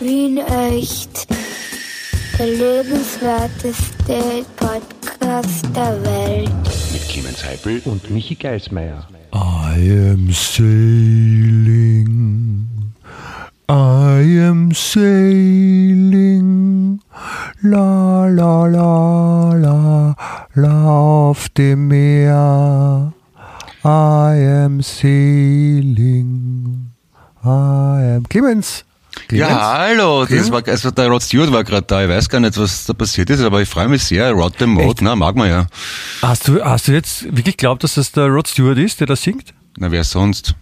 Wien echt. Der lebenswerteste Podcast der Welt. Mit Clemens Heipel und Michi Geismeier. I am sailing, I am sailing, la la la la, la auf dem Meer. I am sailing, I am Clemens. Clemens? Ja, hallo, das war, also der Rod Stewart war gerade da. Ich weiß gar nicht, was da passiert ist, aber ich freue mich sehr. Rod the Mode, na, mag man ja. Hast du, hast du jetzt wirklich glaubt, dass das der Rod Stewart ist, der das singt? Na, wer sonst?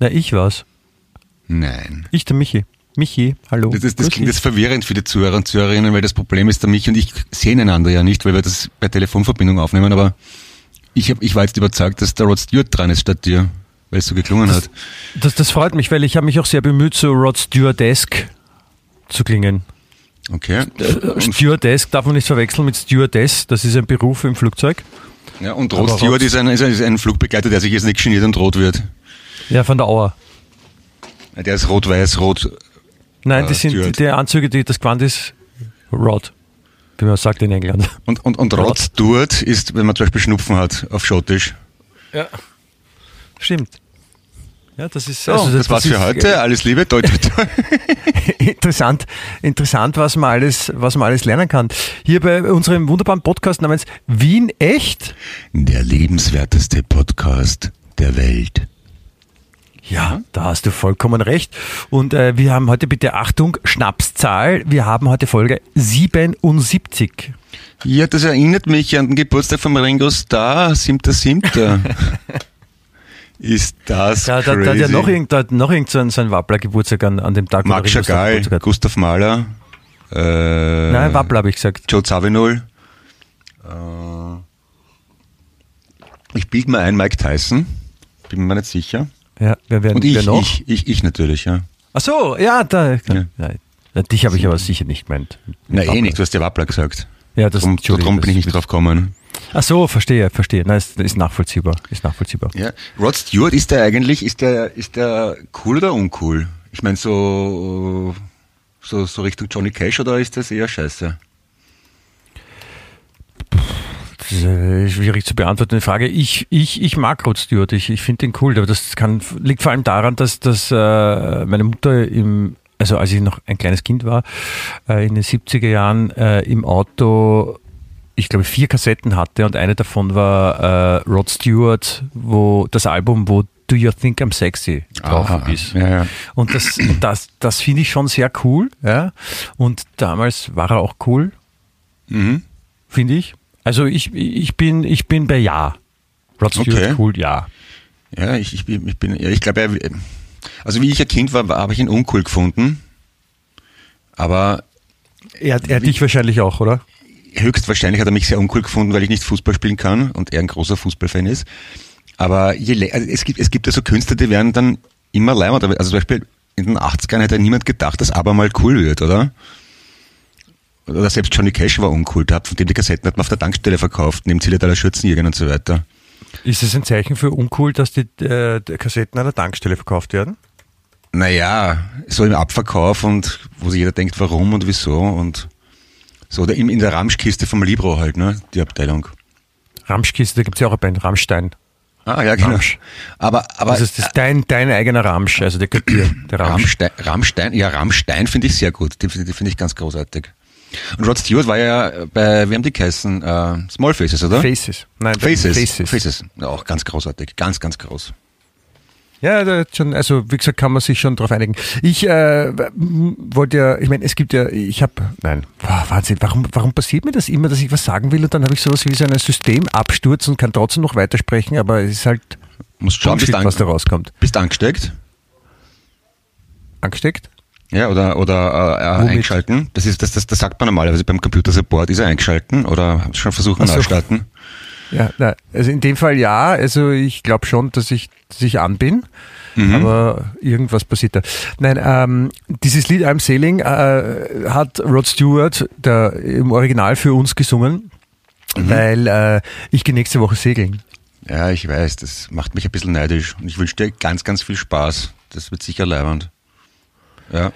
Na, ich war's. Nein. Ich, der Michi. Michi, hallo. Das, das, das klingt jetzt verwirrend für die Zuhörer und Zuhörerinnen, weil das Problem ist, der mich und ich sehen einander ja nicht, weil wir das bei Telefonverbindung aufnehmen, aber ich, hab, ich war jetzt überzeugt, dass der Rod Stewart dran ist statt dir, weil es so geklungen hat. Das, das freut mich, weil ich habe mich auch sehr bemüht, so Rod Stewardesque zu klingen. Okay. Und, Stewardesque darf man nicht verwechseln mit Stewardess, das ist ein Beruf im Flugzeug. ja, und Rod Aber Stewart Rod- ist ein, ist, ein, ist ein Flugbegleiter, der sich jetzt nicht geniert und rot wird. Ja, von der Auer. Der ist rot-weiß-rot. Nein, Ah, die sind Steward. die Anzüge, die das Gewand ist Rod, wie man sagt in England. Und, und, und Rod. Rod Stewart ist, wenn man zum Beispiel Schnupfen hat, auf Schottisch. Ja. Stimmt. Ja, das ist So, also das, war's ist, für heute. Alles Liebe. Toi, toi, toi. interessant, interessant, was man alles, was man alles lernen kann. Hier bei unserem wunderbaren Podcast namens Wien echt. Der lebenswerteste Podcast der Welt. Ja, da hast du vollkommen recht. Und äh, wir haben heute bitte Achtung, Schnapszahl. Wir haben heute Folge 77. Ja, das erinnert mich an den Geburtstag von Ringo Starr, 7.7. ist das Da, da, crazy. da hat ja noch irgend, da noch irgend so ein, so ein Wappler Geburtstag an, an dem Tag. Starr Chagall. Gustav Mahler, äh, Nein, Wappler habe ich gesagt. Joe Zawinul. Äh, ich bild mir ein, Mike Tyson. Bin mir nicht sicher. Ja, wer, wer, Und wer ich, noch? ich, ich, ich natürlich, ja. Ach so, ja, da. Ja. Ja, dich habe ich aber sicher nicht gemeint. Na eh nicht, du hast ja Wappler gesagt. Ja, das, Drum, drum bin ich nicht drauf gekommen. Ach so, verstehe, verstehe. Nein, ist, ist nachvollziehbar, ist nachvollziehbar. Ja. Rod Stewart, ist der eigentlich, ist der, ist der cool oder uncool? Ich meine, so, so, so Richtung Johnny Cash oder ist das eher scheiße? Das ist eine schwierig zu beantwortende Frage. Ich, ich, ich mag Rod Stewart, ich, ich finde den cool, aber das kann, liegt vor allem daran, dass, dass äh, meine Mutter im, also als ich noch ein kleines Kind war, äh, in den 70er Jahren äh, im Auto, ich glaube, vier Kassetten hatte und eine davon war äh, Rod Stewart, wo das Album, wo Do You Think I'm Sexy drauf Aha, ist. ja, ja. Und das, das, das finde ich schon sehr cool. Ja? Und damals war er auch cool, Mhm. finde ich. Also ich, ich, bin, ich bin bei Ja. Rod Stewart Okay. cool, ja. Ja, ich, ich bin, ich bin, ja, ich glaube, er- also wie ich ein Kind war, habe ich ihn uncool gefunden. Aber Er, er dich wahrscheinlich auch, oder? höchstwahrscheinlich hat er mich sehr uncool gefunden, weil ich nicht Fußball spielen kann und er ein großer Fußballfan ist. Aber je, also es gibt, es gibt ja so Künstler, die werden dann immer leimer. Also zum Beispiel in den 80ern hätte niemand gedacht, dass aber mal cool wird, oder? Oder selbst Johnny Cash war uncool. Der hat, von dem die Kassetten hat man auf der Tankstelle verkauft, neben Zillertaler Schürzenjägern und so weiter. Ist es ein Zeichen für uncool, dass die äh, Kassetten an der Tankstelle verkauft werden? Naja, so im Abverkauf und wo sich jeder denkt, warum und wieso und so, oder in, in der Ramschkiste vom Libro halt, ne, die Abteilung. Ramschkiste, da gibt es ja auch eine Band, Rammstein. Ah, ja, genau. Ramsch. Aber, aber Also das ist dein, dein eigener Ramsch, also der Göttier, der Ramsch. Rammstein, Rammstein, ja, Rammstein finde ich sehr gut. Den finde den finde ich ganz großartig. Und Rod Stewart war ja bei, wie haben die geheißen? Äh, Small Faces, oder? Faces. Nein, Faces. Faces. Faces. Ja, auch ganz großartig. Ganz, ganz groß. Ja, da schon, also wie gesagt, kann man sich schon drauf einigen. Ich äh, wollte ja, ich meine, es gibt ja, ich habe, nein, wow, Wahnsinn, warum, warum passiert mir das immer, dass ich was sagen will und dann habe ich sowas wie so ein Systemabsturz und kann trotzdem noch weitersprechen, aber es ist halt Musst schauen, Bullshit, was da rauskommt. bist angesteckt? Angesteckt? Ja, oder, oder äh, äh, Womit? eingeschalten. Das ist, das, das, das sagt man normalerweise beim Computer Support. Ist er eingeschalten oder schon versucht, Ach so. neu starten? Ja, na, also in dem Fall ja, also ich glaube schon, dass ich, dass ich an bin. Mhm. Aber irgendwas passiert da. Nein, ähm, dieses Lied I'm Sailing äh, hat Rod Stewart der, im Original für uns gesungen, Mhm. weil äh, ich gehe nächste Woche segeln. Ja, ich weiß, das macht mich ein bisschen neidisch. Und ich wünsche dir ganz, ganz viel Spaß. Das wird sicher leibend. Ja.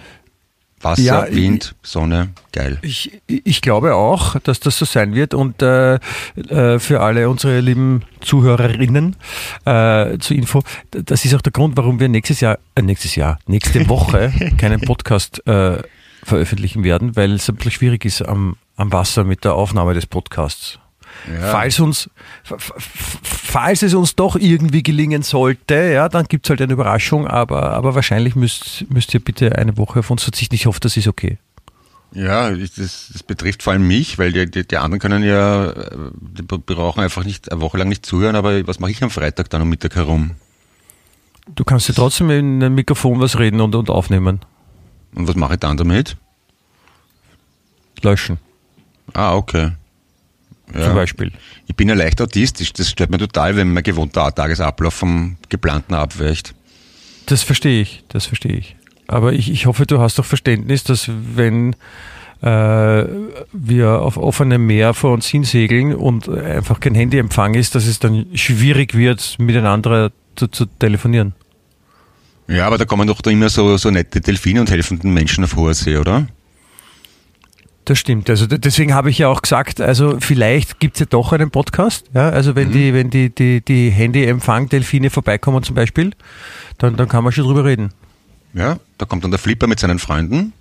Wasser, Ja, Wind, Sonne, geil. Ich, ich glaube auch, dass das so sein wird und äh, äh, für alle unsere lieben Zuhörerinnen äh, zur Info, das ist auch der Grund, warum wir nächstes Jahr, äh, nächstes Jahr, nächste Woche keinen Podcast äh, veröffentlichen werden, weil es ein bisschen schwierig ist am, am Wasser mit der Aufnahme des Podcasts. Ja. Falls, uns, falls es uns doch irgendwie gelingen sollte, ja, dann gibt es halt eine Überraschung, aber, aber wahrscheinlich müsst, müsst ihr bitte eine Woche auf uns verzichten. Ich hoffe, das ist okay. Ja, ich- das, das betrifft vor allem mich, weil die, die, die anderen können ja, die brauchen einfach nicht eine Woche lang nicht zuhören, aber was mache ich am Freitag dann um Mittag herum? Du kannst ja trotzdem in ein Mikrofon was reden und, und aufnehmen. Und was mache ich dann damit? Löschen, Ah, okay. Ja. zum Beispiel. Ich bin ja leicht autistisch, das stört mir total, wenn mein gewohnter Tagesablauf vom geplanten abweicht. Das verstehe ich, das verstehe ich. Aber ich, ich hoffe, du hast doch Verständnis, dass wenn äh, wir auf offenem Meer vor uns hinsegeln und einfach kein Handyempfang ist, dass es dann schwierig wird, miteinander zu, zu telefonieren. Ja, aber da kommen doch da immer so, so nette Delfine und helfenden Menschen auf hoher See, oder? Das stimmt. Also deswegen habe ich ja auch gesagt, also vielleicht gibt es ja doch einen Podcast. Ja, also wenn die, wenn die, die, die Handyempfang-Delfine vorbeikommen zum Beispiel, dann, dann kann man schon drüber reden. Ja, da kommt dann der Flipper mit seinen Freunden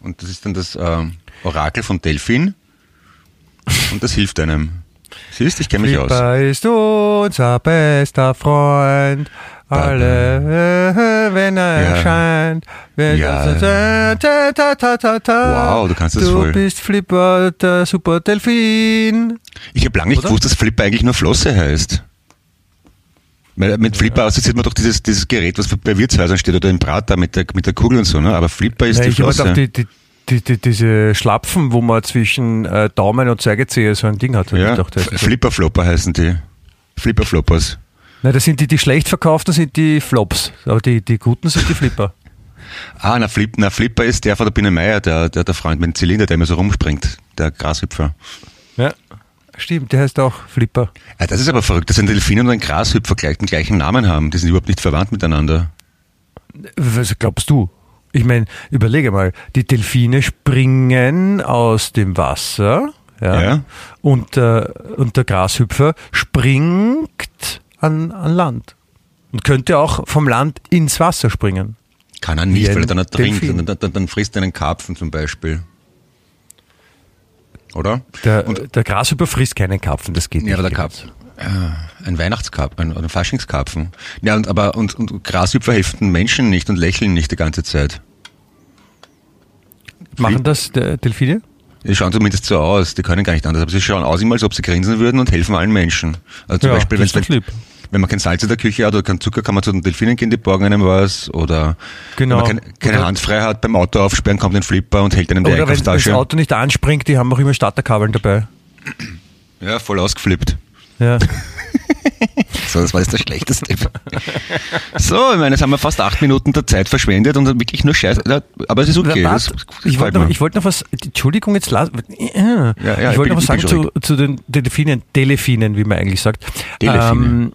und das ist dann das äh, Orakel von Delfin und das hilft einem. Siehst, ich kenne mich aus. Flipper ist unser bester Freund. Alle, wenn er Ja. erscheint. Wenn Ja. ta, ta, ta, ta. Wow, du kannst das Du voll. bist Flipper, der super Delfin. Ich habe lange nicht Oder? gewusst, dass Flipper eigentlich nur Flosse heißt. Weil mit Flipper assoziiert man doch dieses, dieses Gerät, was bei Wirtshäusern steht oder im Prater mit der, mit der Kugel und so, ne? Aber Flipper ist Ja, die ich habe Flosse. gedacht, die, die, die, die, diese Schlapfen, wo man zwischen äh, Daumen und Zeigezehe so ein Ding hat. ja, Ich gedacht, das ist so. Flipper Flopper heißen die. Flipper Floppers. Nein, das sind die, die schlecht verkauften, sind die Flops. Aber die, die guten sind die Flipper. Ah, na, Flip, na Flipper ist der von der Biene Meier, der, der, der Freund mit dem Zylinder, der immer so rumspringt, der Grashüpfer. Ja. Stimmt, der heißt auch Flipper. Ah, das ist aber verrückt, dass ein Delfin und ein Grashüpfer gleich den gleichen Namen haben. Die sind überhaupt nicht verwandt miteinander. Was glaubst du? Ich meine, überlege mal, die Delfine springen aus dem Wasser ja, Ja. Und, äh, und der Grashüpfer springt an, an Land. Und könnte auch vom Land ins Wasser springen. Kann er Wie nicht, weil er dann ertrinkt. Und dann, dann, dann frisst er einen Karpfen zum Beispiel. Oder? Der, der Grashüpfer frisst keinen Karpfen, das geht Ja, nicht. aber der Karpfen. Äh, ein Weihnachtskarpfen, ein, ein Faschingskarpfen. Ja, und, aber, und, und Grashüpfer helfen Menschen nicht und lächeln nicht die ganze Zeit. Machen das der Delfine? Die schauen zumindest so aus, die können gar nicht anders, aber sie schauen aus immer, als ob sie grinsen würden und helfen allen Menschen. Also zum Ja, Beispiel, das wenn man kein Salz in der Küche hat oder keinen Zucker, kann man zu den Delfinen gehen, die borgen einem was. Oder Genau. wenn man keine, keine Oder- Hand frei hat, beim Auto aufsperren, kommt ein Flipper und hält einem die Oder wenn wenn das Einkaufstasche. Auto nicht anspringt, die haben auch immer Starterkabeln dabei. Ja, voll ausgeflippt. Ja. So, das war jetzt der schlechteste. so, ich meine, jetzt haben wir fast acht Minuten der Zeit verschwendet und wirklich nur Scheiße. Aber es ist okay. Das, das ich wollte noch, ich wollte noch was, Entschuldigung, jetzt las, ja, ja, ich ich wollte noch was sagen zu, zu den Delfinen, Delfinen, wie man eigentlich sagt. Delfine. Ähm,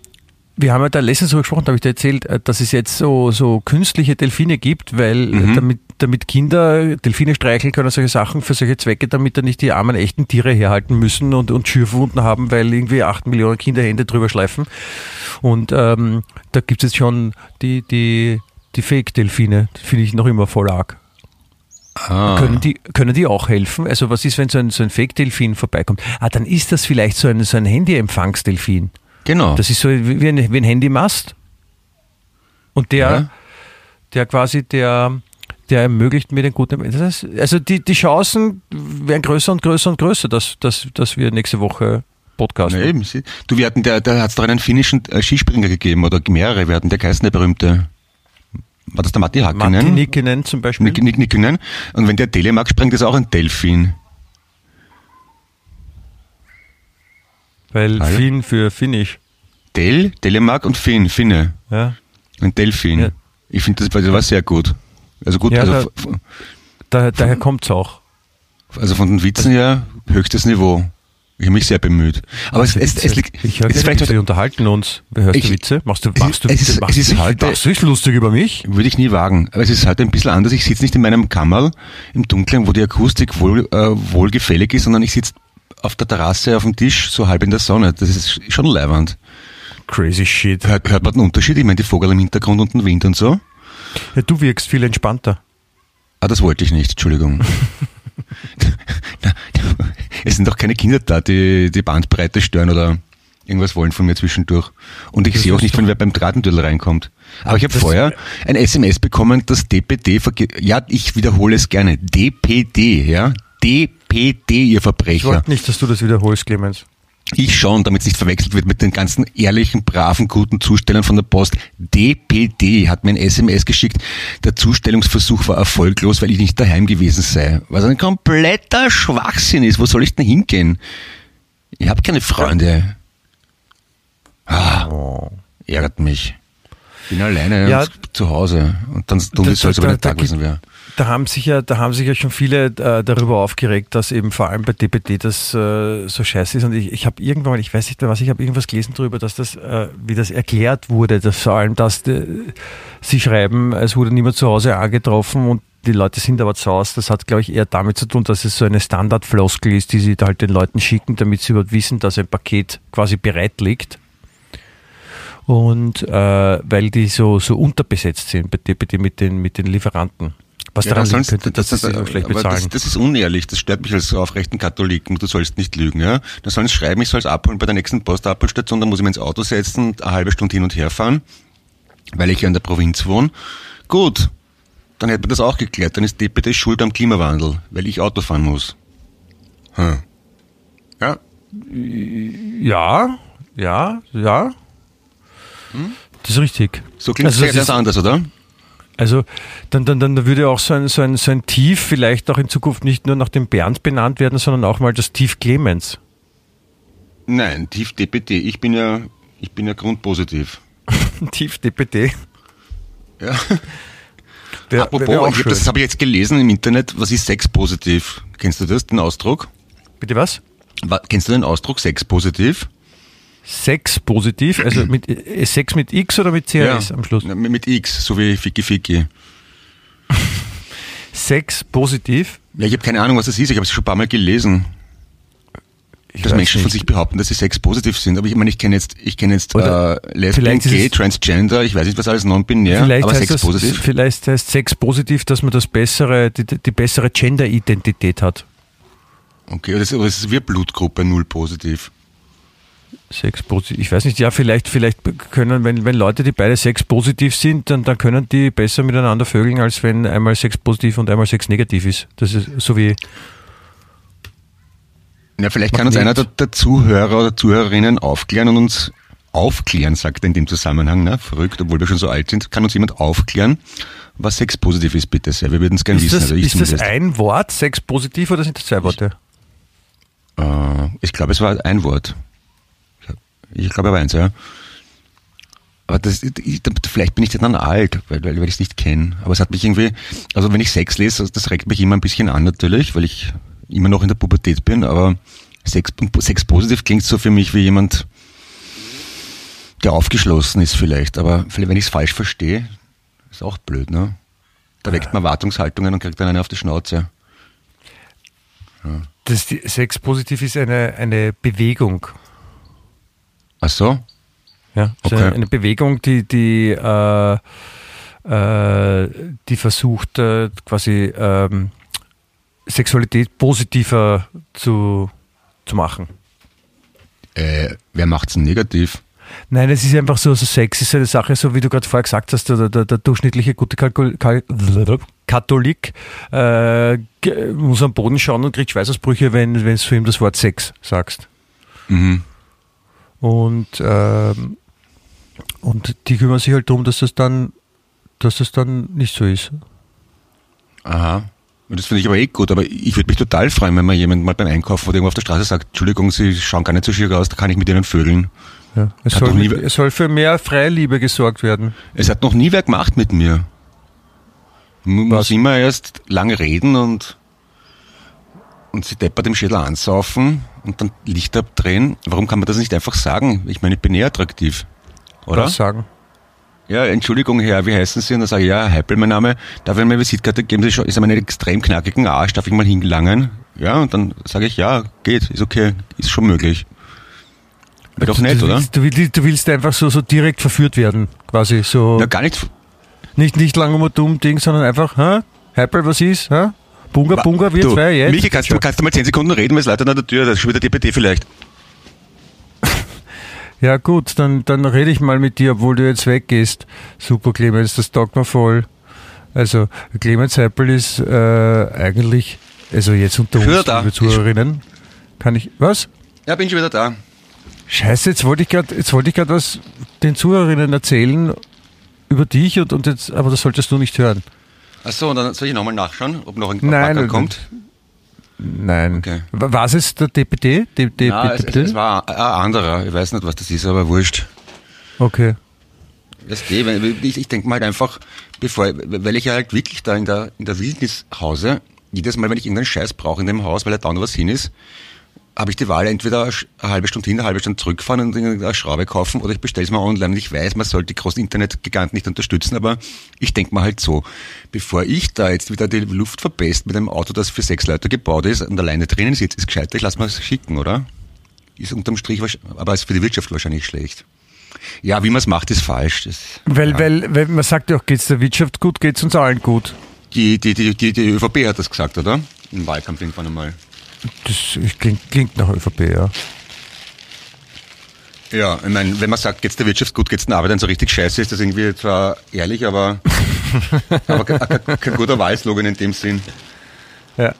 wir haben ja da letztens so gesprochen, da habe ich dir erzählt, äh, dass es jetzt so, so künstliche Delfine gibt, weil Mhm. äh, damit, damit Kinder Delfine streicheln können, solche Sachen für solche Zwecke, damit da nicht die armen echten Tiere herhalten müssen und, und Schürfwunden haben, weil irgendwie acht Millionen Kinder Hände drüber schleifen. Und ähm, da gibt es jetzt schon die, die, die Fake-Delfine, finde ich noch immer voll arg. ah, Können die, können die auch helfen? Also was ist, wenn so ein, so ein Fake-Delfin vorbeikommt? Ah, dann ist das vielleicht so ein, so ein Handy-Empfangsdelfin. Genau. Das ist so wie ein, wie ein Handymast. Und der, Ja. der quasi, der, der ermöglicht mir den guten. Das heißt, also die, die Chancen werden größer und größer und größer, dass, dass, dass wir nächste Woche podcasten. Na eben, du, wir hatten, da, da hat es doch einen finnischen äh, Skispringer gegeben oder mehrere, hatten der geheißen, der berühmte, war das der Matti Hakkinen? Martin Nikkinen zum Beispiel. Nick, Nick, Nickinen. Und wenn der Telemark springt, ist auch ein Delfin. Weil Hallo? Finn für Finnisch. Del, Telemark und Finn, Finne. Ja. Ein Delfin. Ja. Ich finde, das, war- das war sehr gut. Also gut, Ja, also, da- f- Daher, kommt es auch. also von den Witzen her höchstes Niveau. Ich habe mich sehr bemüht. Aber es, es, es, liegt, ich höre es ist vielleicht Witze, wir unterhalten uns. Hörst Ich- du Witze? Machst du, machst du ist- es Witze? ist- Machst es ist heute- Machst du dich lustig über mich? Würde ich nie wagen. Aber es ist halt ein bisschen anders. Ich sitze nicht in meinem Kammerl im Dunkeln, wo die Akustik wohl, äh, wohlgefällig ist, sondern ich sitze auf der Terrasse auf dem Tisch, so halb in der Sonne. Das ist schon leiwand. Crazy shit. Hört, hört man den Unterschied? Ich meine, die Vogel im Hintergrund und den Wind und so. Ja, du wirkst viel entspannter. Ah, das wollte ich nicht, Entschuldigung. es sind doch keine Kinder da, die die Bandbreite stören oder irgendwas wollen von mir zwischendurch. Und ich Das sehe auch nicht, wenn wer beim Drahtentödel reinkommt. Aber ich habe Das- vorher ein SMS bekommen, dass DPD, ja, ich wiederhole es gerne, DPD, ja, DPD, ihr Ich Verbrecher. wollte nicht, dass du das wiederholst, Clemens. Ich schon, damit es nicht verwechselt wird mit den ganzen ehrlichen, braven, guten Zustellern von der Post. DPD hat mir ein SMS geschickt. Der Zustellungsversuch war erfolglos, weil ich nicht daheim gewesen sei. Was ein kompletter Schwachsinn ist. Wo soll ich denn hingehen? Ich habe keine Freunde. Ah, ärgert mich. Bin alleine Ja. zu Hause. Und dann tun wir so, als ob da- ein da Tag gewesen wäre. Da haben sich ja, da haben sich ja schon viele äh, darüber aufgeregt, dass eben vor allem bei DPD das äh, so scheiße ist. Und ich, ich habe irgendwann, mal, ich weiß nicht mehr was, ich habe irgendwas gelesen darüber, dass das, äh, wie das erklärt wurde, dass vor allem, dass äh, sie schreiben, es wurde niemand zu Hause angetroffen und die Leute sind aber zu Hause. Das hat, glaube ich, eher damit zu tun, dass es so eine Standardfloskel ist, die sie halt den Leuten schicken, damit sie überhaupt wissen, dass ein Paket quasi bereit liegt. Und äh, weil die so, so unterbesetzt sind bei DPD mit den, mit den Lieferanten. Was Ja, daran sonst, könnte, dass das, das, so schlecht bezahlen. das, das ist unehrlich, das stört mich als aufrechten Katholiken, du sollst nicht lügen, ja. Da sollen sie schreiben, ich soll es abholen bei der nächsten Postabholstation, dann muss ich mir ins Auto setzen, eine halbe Stunde hin und her fahren, weil ich ja in der Provinz wohne. Gut, dann hätte man das auch geklärt, dann ist DPD schuld am Klimawandel, weil ich Auto fahren muss. Hm. Ja, ja, ja, ja. Das ist richtig. so klingt Also es das ist- anders, oder? Also dann, dann, dann würde auch so ein, so, ein, so ein Tief vielleicht auch in Zukunft nicht nur nach dem Bernd benannt werden, sondern auch mal das Tief Clemens. Nein, tief DPD, ich bin ja, ich bin ja grundpositiv. Tief DPD. Ja. Wär, Apropos, wär ich hab, das habe ich jetzt gelesen im Internet, was ist sexpositiv? Kennst du das, den Ausdruck? Bitte was? Wa- Kennst du den Ausdruck sexpositiv? Sex positiv, also mit äh, Sex mit X oder mit CRS am Schluss? Mit X, so wie Ficky Ficky. Sex positiv. Ja, ich habe keine Ahnung, was das ist. Ich habe es schon ein paar Mal gelesen, Ich dass Menschen von nicht. sich behaupten, dass sie sexpositiv sind. Aber ich meine, ich kenne jetzt, ich kenne jetzt Oder äh, Lesbian, Gay, Transgender, ich weiß nicht, was alles non-binär, aber heißt das, sexpositiv. vielleicht heißt Sex positiv, dass man das bessere, die, die bessere Gender-Identität hat. Okay, aber das, aber das ist wie Blutgruppe null positiv. Sex positiv. Ich weiß nicht, ja, vielleicht, vielleicht können, wenn, wenn Leute, die beide Sex positiv sind, dann, dann können die besser miteinander vögeln, als wenn einmal Sex positiv und einmal Sex negativ ist. Das ist so wie, Ja, vielleicht kann uns Magnet. einer der, Zuhörer oder Zuhörerinnen aufklären und uns aufklären, sagt er in dem Zusammenhang, ne? verrückt, obwohl wir schon so alt sind, kann uns jemand aufklären, was sexpositiv ist, bitte sehr. Wir würden es gerne wissen. das, also ich ist das ein Wort, Sex positiv, oder sind das zwei Worte? Äh, ich glaube, es war ein Wort. Ich glaube, er war eins, ja. Aber das, ich, vielleicht bin ich dann alt, weil, weil, weil ich es nicht kenne. Aber es hat mich irgendwie, also wenn ich Sex lese, das regt mich immer ein bisschen an natürlich, weil ich immer noch in der Pubertät bin, aber Sex, Sex positiv klingt so für mich wie jemand, der aufgeschlossen ist vielleicht. Aber vielleicht, wenn ich es falsch verstehe, ist auch blöd, ne? Da weckt man Erwartungshaltungen und kriegt dann eine auf die Schnauze. Das, die, Sex positiv ist eine, eine Bewegung. Ach so? Ja, also Okay. eine, eine Bewegung, die, die, äh, äh, die versucht, äh, quasi ähm, Sexualität positiver zu, zu machen. Äh, wer macht's denn negativ? Nein, es ist einfach so, so Sex ist eine Sache, so wie du gerade vorher gesagt hast, der, der, der durchschnittliche gute Kalkul Kal Katholik äh, muss am Boden schauen und kriegt Schweißausbrüche, wenn wenn es für ihn das Wort Sex sagst. Mhm. Und, ähm, und die kümmern sich halt darum, dass das dann, dass das dann nicht so ist. Aha. Und das finde ich aber eh gut, aber ich würde mich total freuen, wenn mir jemand mal beim Einkaufen oder irgendwo auf der Straße sagt, Entschuldigung, Sie schauen gar nicht so schier aus, da kann ich mit Ihnen vögeln. Ja. Es, soll mit, es soll für mehr Freiliebe gesorgt werden. Es hat noch nie wer gemacht mit mir. Man muss immer erst lange reden und, und sie deppert im Schädel ansaufen und dann Licht abdrehen. Warum kann man das nicht einfach sagen? Ich meine, ich bin eher attraktiv. Oder? Was sagen? Ja, Entschuldigung, Herr, wie heißen Sie? Und dann sage ich, ja, Heipel, mein Name. Darf ich mir eine Visitkarte geben? Sie schon, ist einen extrem knackigen Arsch, darf ich mal hingelangen? Ja, und dann sage ich, ja, geht, ist okay, ist schon möglich. Wäre doch nett, du, oder? willst, du, willst, du willst einfach so, so direkt verführt werden, quasi. So Ja, gar nicht. nicht, nicht lang um ein dumm Ding, sondern einfach, hä? Heipel, was ist? Hä? Bunga, Bunga, wir du, zwei, jetzt? Michi, kannst du, kannst du mal 10 Sekunden reden, weil es Leute an der Tür, das ist schon wieder DPD vielleicht. Ja gut, dann, dann rede ich mal mit dir, obwohl du jetzt weggehst. Super, Clemens, das taugt mir voll. Also, Clemens Heipel ist äh, eigentlich, also jetzt unter uns, liebe Zuhörerinnen, kann ich, was? Ja, bin schon wieder da. Scheiße, jetzt wollte ich gerade, jetzt wollte ich gerade was den Zuhörerinnen erzählen über dich und, und jetzt, aber das solltest du nicht hören. Achso, und dann soll ich nochmal nachschauen, ob noch ein Nein, kommt. Nein. Okay. Wa- Was ist der DPD? D D Ja, es, es, DPD? war ein anderer. Ich weiß nicht, was das ist, aber wurscht. Okay. Das ich, ich denke mal halt einfach, bevor, weil ich ja halt wirklich da in der, in der Wildnis hause, jedes Mal, wenn ich irgendeinen Scheiß brauche in dem Haus, weil da dauernd was hin ist, habe ich die Wahl, entweder eine halbe Stunde hin, eine halbe Stunde zurückfahren und eine Schraube kaufen oder ich bestelle es mal online. Und ich weiß, man sollte die großen Internetgiganten nicht unterstützen, aber ich denke mal halt so, bevor ich da jetzt wieder die Luft verpest mit einem Auto, das für sechs Leute gebaut ist und alleine drinnen sitzt, ist gescheiter, ich lasse mal es schicken, oder? Ist unterm Strich, aber ist für die Wirtschaft wahrscheinlich schlecht. Ja, wie man es macht, ist falsch. Das, Weil, ja. weil, weil man sagt ja auch, geht's der Wirtschaft gut, geht's uns allen gut. Die, die, die, die, die ÖVP hat das gesagt, oder? Im Wahlkampf irgendwann einmal. Das klingt, klingt nach ÖVP, ja. Ja, ich meine, wenn man sagt, geht's der Wirtschaft gut, geht's den Arbeitern so richtig scheiße, ist das irgendwie zwar ehrlich, aber, aber ke- ke- kein guter Wahlslogan in dem Sinn. ja.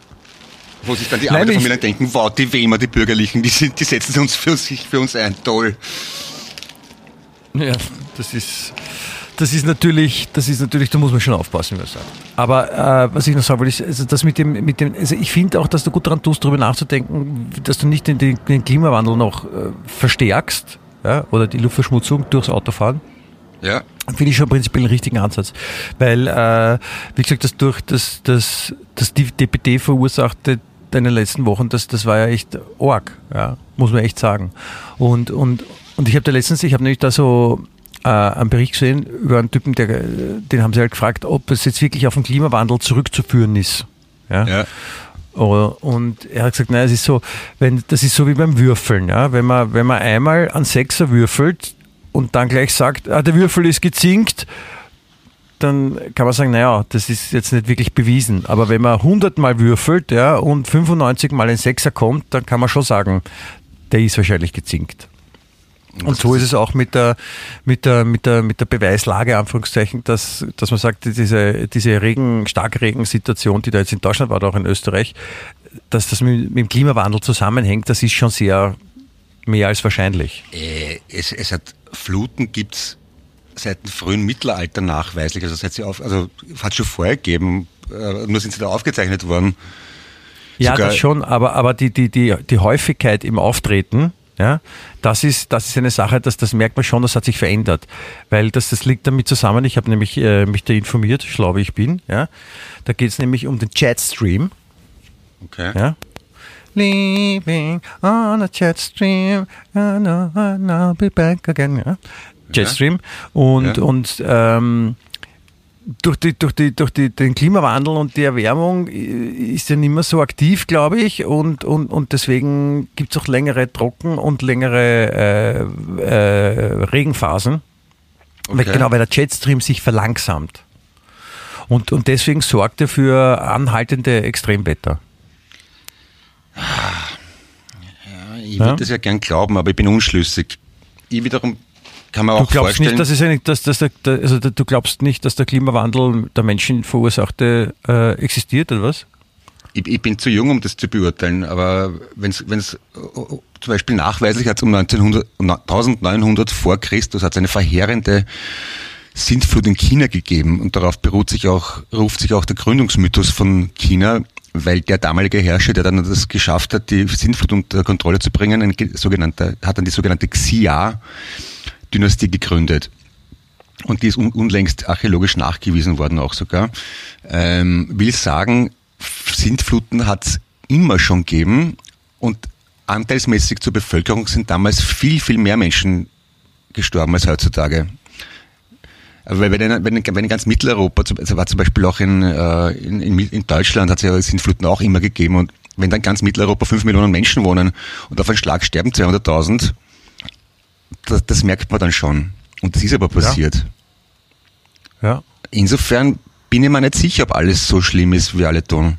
Wo sich dann die Nein, Arbeiterfamilien denken, wow, die Wemer, die Bürgerlichen, die, sind, die setzen uns für sich für uns ein, toll. Ja, das ist, das ist natürlich, das ist natürlich, da muss man schon aufpassen, was man sagt. Aber äh, was ich noch sagen wollte, ist, also das mit dem, mit dem, also ich finde auch, dass du gut daran tust, darüber nachzudenken, dass du nicht den, den, Klimawandel noch äh, verstärkst, ja, oder die Luftverschmutzung durchs Autofahren. Ja, Finde ich schon prinzipiell einen richtigen Ansatz. Weil, äh, wie gesagt, das durch das, das, das die DPD verursachte in den letzten Wochen, das, das war ja echt arg, ja, muss man echt sagen. Und, und, und ich habe da letztens, ich habe nämlich da so äh, einen Bericht gesehen über einen Typen, der, den haben sie halt gefragt, ob es jetzt wirklich auf den Klimawandel zurückzuführen ist. Ja. ja. Oh, Und er hat gesagt, nein, es ist so, wenn, das ist so wie beim Würfeln, ja. Wenn man, wenn man einmal einen Sechser würfelt und dann gleich sagt, ah, der Würfel ist gezinkt, dann kann man sagen, naja, das ist jetzt nicht wirklich bewiesen. Aber wenn man 100 Mal würfelt, ja, und 95 Mal ein Sechser kommt, dann kann man schon sagen, der ist wahrscheinlich gezinkt. Und so ist es auch mit der, mit der, mit der, mit der Beweislage, Anführungszeichen, dass, dass man sagt, diese, diese Regen, Starkregensituation, die da jetzt in Deutschland war, oder auch in Österreich, dass das mit, mit dem Klimawandel zusammenhängt, das ist schon sehr mehr als wahrscheinlich. Äh, es, es hat Fluten gibt's seit dem frühen Mittelalter nachweislich. Also seit sie auf, also hat schon vorher gegeben, äh, nur sind sie da aufgezeichnet worden. Ja, Sogar- das schon, aber, aber die, die, die, die Häufigkeit im Auftreten, ja, das ist, das ist eine Sache, das, das merkt man schon, das hat sich verändert. Weil das, das liegt damit zusammen, ich habe nämlich äh, mich da informiert, schlau wie ich bin, ja. Da geht es nämlich um den Jetstream, Okay. ja. Leaving on a jetstream, I know, I'll be back again, ja. Jetstream. Und, Ja. und ähm, durch, die, durch, die, durch die, den Klimawandel und die Erwärmung äh, ist er nicht mehr so aktiv, glaube ich. Und, und, und deswegen gibt es auch längere Trocken- und längere äh, äh, Regenphasen. Weil, Okay. genau, weil der Jetstream sich verlangsamt. Und, und deswegen sorgt er für anhaltende Extremwetter. Ich Ja. würde das ja gern glauben, aber ich bin unschlüssig. Ich wiederum kann mir Du auch glaubst vorstellen, nicht, dass es eine, dass, dass der, also du glaubst nicht, dass der Klimawandel der Menschen verursachte äh, existiert oder was? ich, ich bin zu jung, um das zu beurteilen, aber wenn es zum Beispiel nachweislich hat um 1900, 1900 vor Christus hat es eine verheerende Sintflut in China gegeben und darauf beruht sich auch, ruft sich auch der Gründungsmythos von China, weil der damalige Herrscher, der dann das geschafft hat, die Sintflut unter Kontrolle zu bringen, ein ge- sogenannter, hat dann die sogenannte Xia-Dynastie gegründet. Und die ist un unlängst archäologisch nachgewiesen worden auch sogar. Ähm, will sagen, Sintfluten hat immer schon gegeben und anteilsmäßig zur Bevölkerung sind damals viel, viel mehr Menschen gestorben als heutzutage. Weil wenn, wenn, wenn in ganz Mitteleuropa, also war zum Beispiel auch in, äh, in, in Deutschland, hat es ja Sintfluten auch immer gegeben und wenn dann ganz Mitteleuropa fünf Millionen Menschen wohnen und auf einen Schlag sterben 200.000, das, das, merkt man dann schon. Und das ist aber passiert. Ja. ja. Insofern bin ich mir nicht sicher, ob alles so schlimm ist, wie alle tun.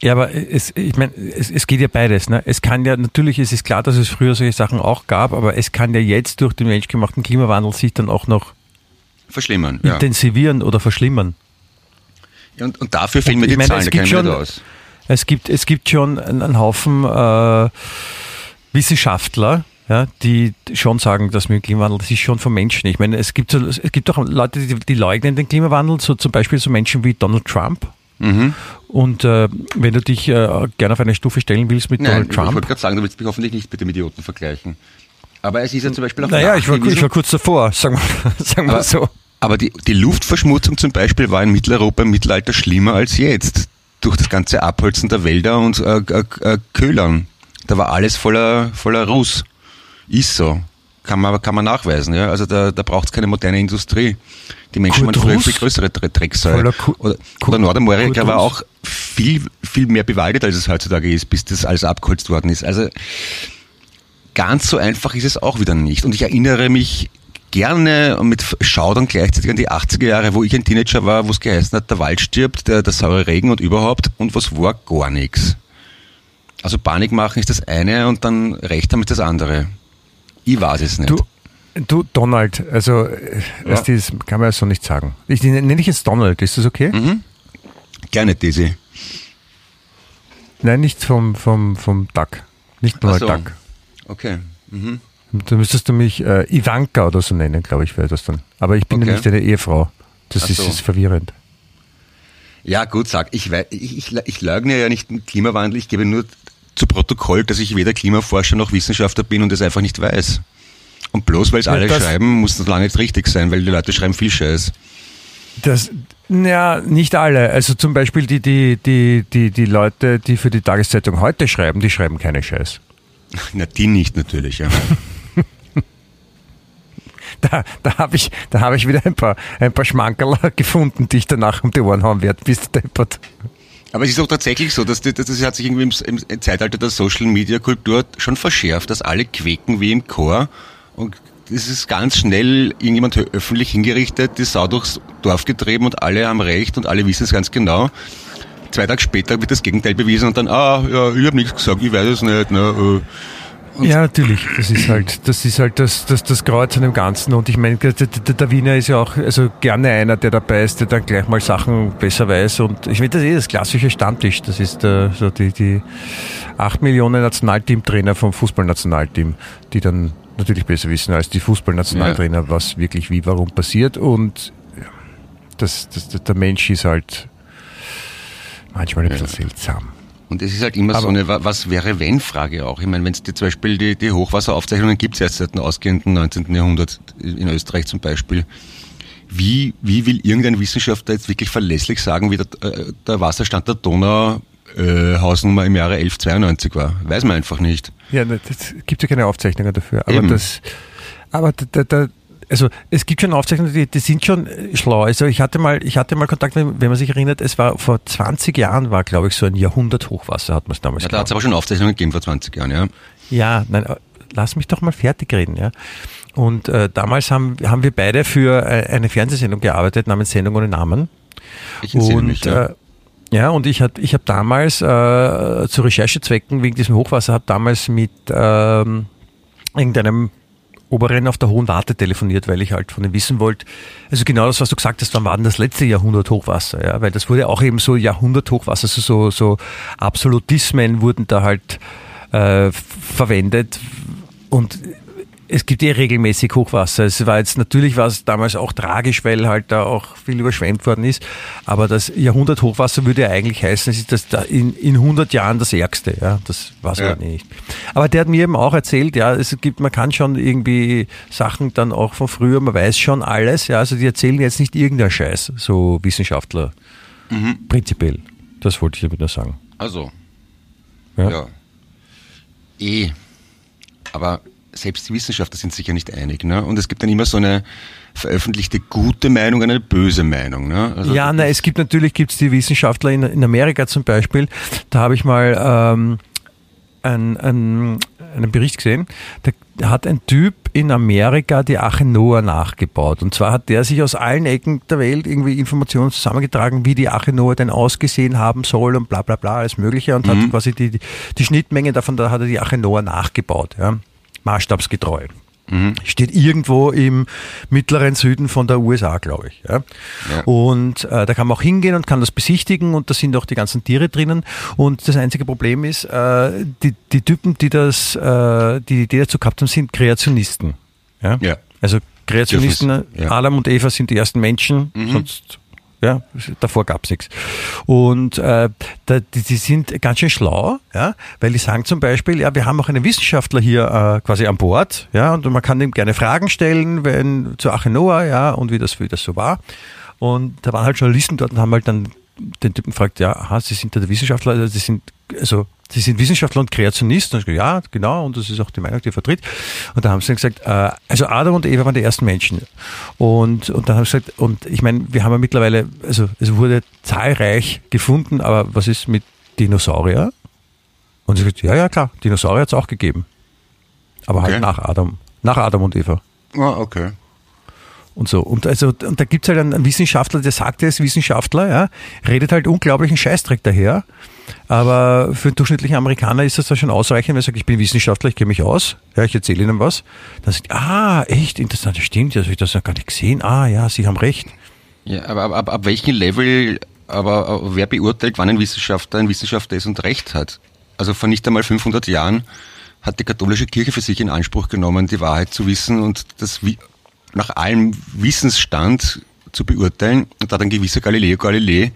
Ja, aber es, ich meine, es, es geht ja beides. Ne? Es kann ja, natürlich ist es klar, dass es früher solche Sachen auch gab, aber es kann ja jetzt durch den menschgemachten Klimawandel sich dann auch noch verschlimmern, intensivieren ja. oder verschlimmern. Ja, und, und dafür fehlen mir die meine, Zahlen, da kennen wir aus. Es gibt, es gibt schon einen Haufen äh, Wissenschaftler, ja, die schon sagen, dass mit dem Klimawandel, das ist schon von Menschen. Ich meine, es gibt, es gibt auch Leute, die, die leugnen den Klimawandel, so zum Beispiel so Menschen wie Donald Trump. Mhm. Und äh, wenn du dich äh, gerne auf eine Stufe stellen willst mit Nein, Donald Trump. Ich wollte gerade sagen, du willst mich hoffentlich nicht mit dem Idioten vergleichen. Aber es ist ja zum Beispiel auch. Naja, ich war, ich war kurz davor, sagen wir, sagen wir so. Aber die, die Luftverschmutzung zum Beispiel war in Mitteleuropa im Mittelalter schlimmer als jetzt. Durch das ganze Abholzen der Wälder und äh, äh, äh Köhlern. Da war alles voller, voller Ruß. Ist so. Kann man, kann man nachweisen. Ja? Also da, da braucht es keine moderne Industrie. Die Menschen Kurt waren früher Russ? viel größere Drecksäule. Oder, oder Nordamerika war auch viel, viel mehr bewaldet, als es heutzutage ist, bis das alles abgeholzt worden ist. Also ganz so einfach ist es auch wieder nicht. Und ich erinnere mich gerne und mit Schaudern gleichzeitig an die 80er Jahre, wo ich ein Teenager war, wo es geheißen hat, der Wald stirbt, der, der saure Regen und überhaupt. Und was war? Gar nichts. Also Panik machen ist das eine und dann Recht haben ist das andere. Ich weiß es nicht. Du, du Donald, also äh, ja. das kann man ja so nicht sagen. Ich nenne dich jetzt Donald, ist das okay? Mhm. Gerne, Daisy. Nein, nicht vom, vom, vom Duck. Nicht nur so. Duck. Okay. Mhm. Da müsstest du mich äh, Ivanka oder so nennen, glaube ich, wäre das dann. Aber ich bin okay. ja nicht deine Ehefrau. Das ist, so. ist verwirrend. Ja, gut, sag. Ich, ich, ich, ich leugne ja nicht den Klimawandel. Ich gebe nur zu Protokoll, dass ich weder Klimaforscher noch Wissenschaftler bin und es einfach nicht weiß. Und bloß weil es ja, alle schreiben, muss das lange nicht richtig sein, weil die Leute schreiben viel Scheiß. Das, ja, nicht alle. Also zum Beispiel die, die, die, die, die Leute, die für die Tageszeitung heute schreiben, die schreiben keine Scheiß. Na, die nicht natürlich, ja. Da, da habe ich, hab ich wieder ein paar, ein paar Schmankerler gefunden, die ich danach um die Ohren hauen werde. Bist deppert. Aber es ist auch tatsächlich so, dass das, das hat sich irgendwie im, im Zeitalter der Social Media Kultur schon verschärft, dass alle quäken wie im Chor und es ist ganz schnell irgendjemand öffentlich hingerichtet, die Sau durchs Dorf getrieben und alle haben recht und alle wissen es ganz genau. Zwei Tage später wird das Gegenteil bewiesen und dann, ah, ja, ich habe nichts gesagt, ich weiß es nicht. Ne, äh. Und ja, natürlich. Das ist halt, das ist halt das, das, das Kreuz an dem Ganzen. Und ich meine, der, der, Wiener ist ja auch also gerne einer, der dabei ist, der dann gleich mal Sachen besser weiß. Und ich meine, das ist das klassische Stammtisch. Das ist äh, so die, die acht Millionen Nationalteamtrainer vom Fußballnationalteam, die dann natürlich besser wissen als die Fußballnationaltrainer, ja. was wirklich wie, warum passiert. Und das, das, der Mensch ist halt manchmal ein bisschen ja. seltsam. Und es ist halt immer Aber so eine Was wäre wenn Frage auch. Ich meine, wenn es zum Beispiel die, die Hochwasseraufzeichnungen gibt es erst seit dem ausgehenden 19. Jahrhundert in Österreich zum Beispiel. Wie, wie will irgendein Wissenschaftler jetzt wirklich verlässlich sagen, wie der, äh, der Wasserstand der Donau äh, Hausnummer im Jahre 1192 war? Weiß man einfach nicht. Ja, es gibt ja keine Aufzeichnungen dafür. Aber Eben. das, aber da, da, also es gibt schon Aufzeichnungen, die, die sind schon äh, schlau. Also ich hatte mal, ich hatte mal Kontakt, wenn man sich erinnert, es war vor 20 Jahren war, glaube ich, so ein Jahrhundert-Hochwasser, hat man es damals Ja, da hat es aber schon Aufzeichnungen gegeben vor 20 Jahren, ja. Ja, nein, äh, lass mich doch mal fertig reden, ja. Und äh, damals haben, haben wir beide für äh, eine Fernsehsendung gearbeitet, namens Sendung ohne Namen. Ich und, mich, ja. Äh, ja, und ich habe ich hab damals äh, zu Recherchezwecken wegen diesem Hochwasser, habe damals mit ähm, irgendeinem Oberrennen auf der Hohen Warte telefoniert, weil ich halt von ihm wissen wollte, also genau das, was du gesagt hast, wann war denn das letzte Jahrhundert Hochwasser? Ja, weil das wurde auch eben so Jahrhundert Hochwasser, also so, so Absolutismen wurden da halt äh, verwendet und es gibt eh regelmäßig Hochwasser. Es war jetzt natürlich war es damals auch tragisch, weil halt da auch viel überschwemmt worden ist. Aber das Jahrhundert Hochwasser würde ja eigentlich heißen, es ist das da in, in 100 Jahren das Ärgste. Ja, das war es ja. nicht. Aber der hat mir eben auch erzählt, ja, es gibt, man kann schon irgendwie Sachen dann auch von früher, man weiß schon alles. Ja, also die erzählen jetzt nicht irgendeiner Scheiß, so Wissenschaftler. Mhm. Prinzipiell. Das wollte ich damit nur sagen. Also, Ja. ja. Eh. Aber selbst die Wissenschaftler sind sich ja nicht einig. Ne? Und es gibt dann immer so eine veröffentlichte gute Meinung eine böse Meinung. Ne? Also Ja, na, es gibt natürlich gibt's die Wissenschaftler in, in Amerika zum Beispiel. Da habe ich mal ähm, einen, einen, einen Bericht gesehen. Da hat ein Typ in Amerika die Arche Noah nachgebaut. Und zwar hat der sich aus allen Ecken der Welt irgendwie Informationen zusammengetragen, wie die Arche Noah denn ausgesehen haben soll und bla bla bla, alles Mögliche. Und hat quasi die, die, die Schnittmenge davon, da hat er die Arche Noah nachgebaut. Ja. Maßstabsgetreu. Steht irgendwo im mittleren Süden von der USA, glaube ich. Ja. Ja. Und äh, da kann man auch hingehen und kann das besichtigen und da sind auch die ganzen Tiere drinnen. Und das einzige Problem ist, äh, die, die Typen, die das, äh, die die Idee dazu gehabt haben, sind Kreationisten. Ja. Also Kreationisten. Adam und Eva sind die ersten Menschen, sonst ja, davor gab's nichts. Und äh, da, die, die sind ganz schön schlau, ja, weil die sagen zum Beispiel, ja, wir haben auch einen Wissenschaftler hier äh, quasi an Bord, ja, und man kann ihm gerne Fragen stellen, wenn zu Arche Noah, ja, und wie das, wie das so war. Und da waren halt Journalisten dort und haben halt dann den Typen gefragt, ja, aha, Sie sind da der Wissenschaftler, also Sie sind, also Sie sind Wissenschaftler und Kreationist. Und ich gesagt, ja, genau, und das ist auch die Meinung, die er vertritt. Und da haben sie dann gesagt, äh, also Adam und Eva waren die ersten Menschen. Und, und dann haben sie gesagt, und ich meine, wir haben ja mittlerweile, also es wurde zahlreich gefunden, aber was ist mit Dinosaurier? Und sie gesagt, ja, ja, klar, Dinosaurier hat es auch gegeben. Aber halt Okay. nach Adam, nach Adam und Eva Ah, okay. und so. Und, also, und da gibt's halt einen, einen Wissenschaftler, der sagt, er ist Wissenschaftler, ja, redet halt unglaublichen Scheißdreck daher. Aber für einen durchschnittlichen Amerikaner ist das da schon ausreichend, wenn er sagt, ich bin Wissenschaftler, ich kenne mich aus, ja, ich erzähle Ihnen was. Dann sagt, ah, echt interessant, das stimmt, das habe ich das noch gar nicht gesehen. Ah, ja, Sie haben recht. Ja, aber ab, ab, ab welchem Level, aber, aber wer beurteilt, wann ein Wissenschaftler ein Wissenschaftler ist und Recht hat? Also vor nicht einmal 500 Jahren hat die katholische Kirche für sich in Anspruch genommen, die Wahrheit zu wissen und das nach allem Wissensstand zu beurteilen. Und da hat ein gewisser Galileo Galilei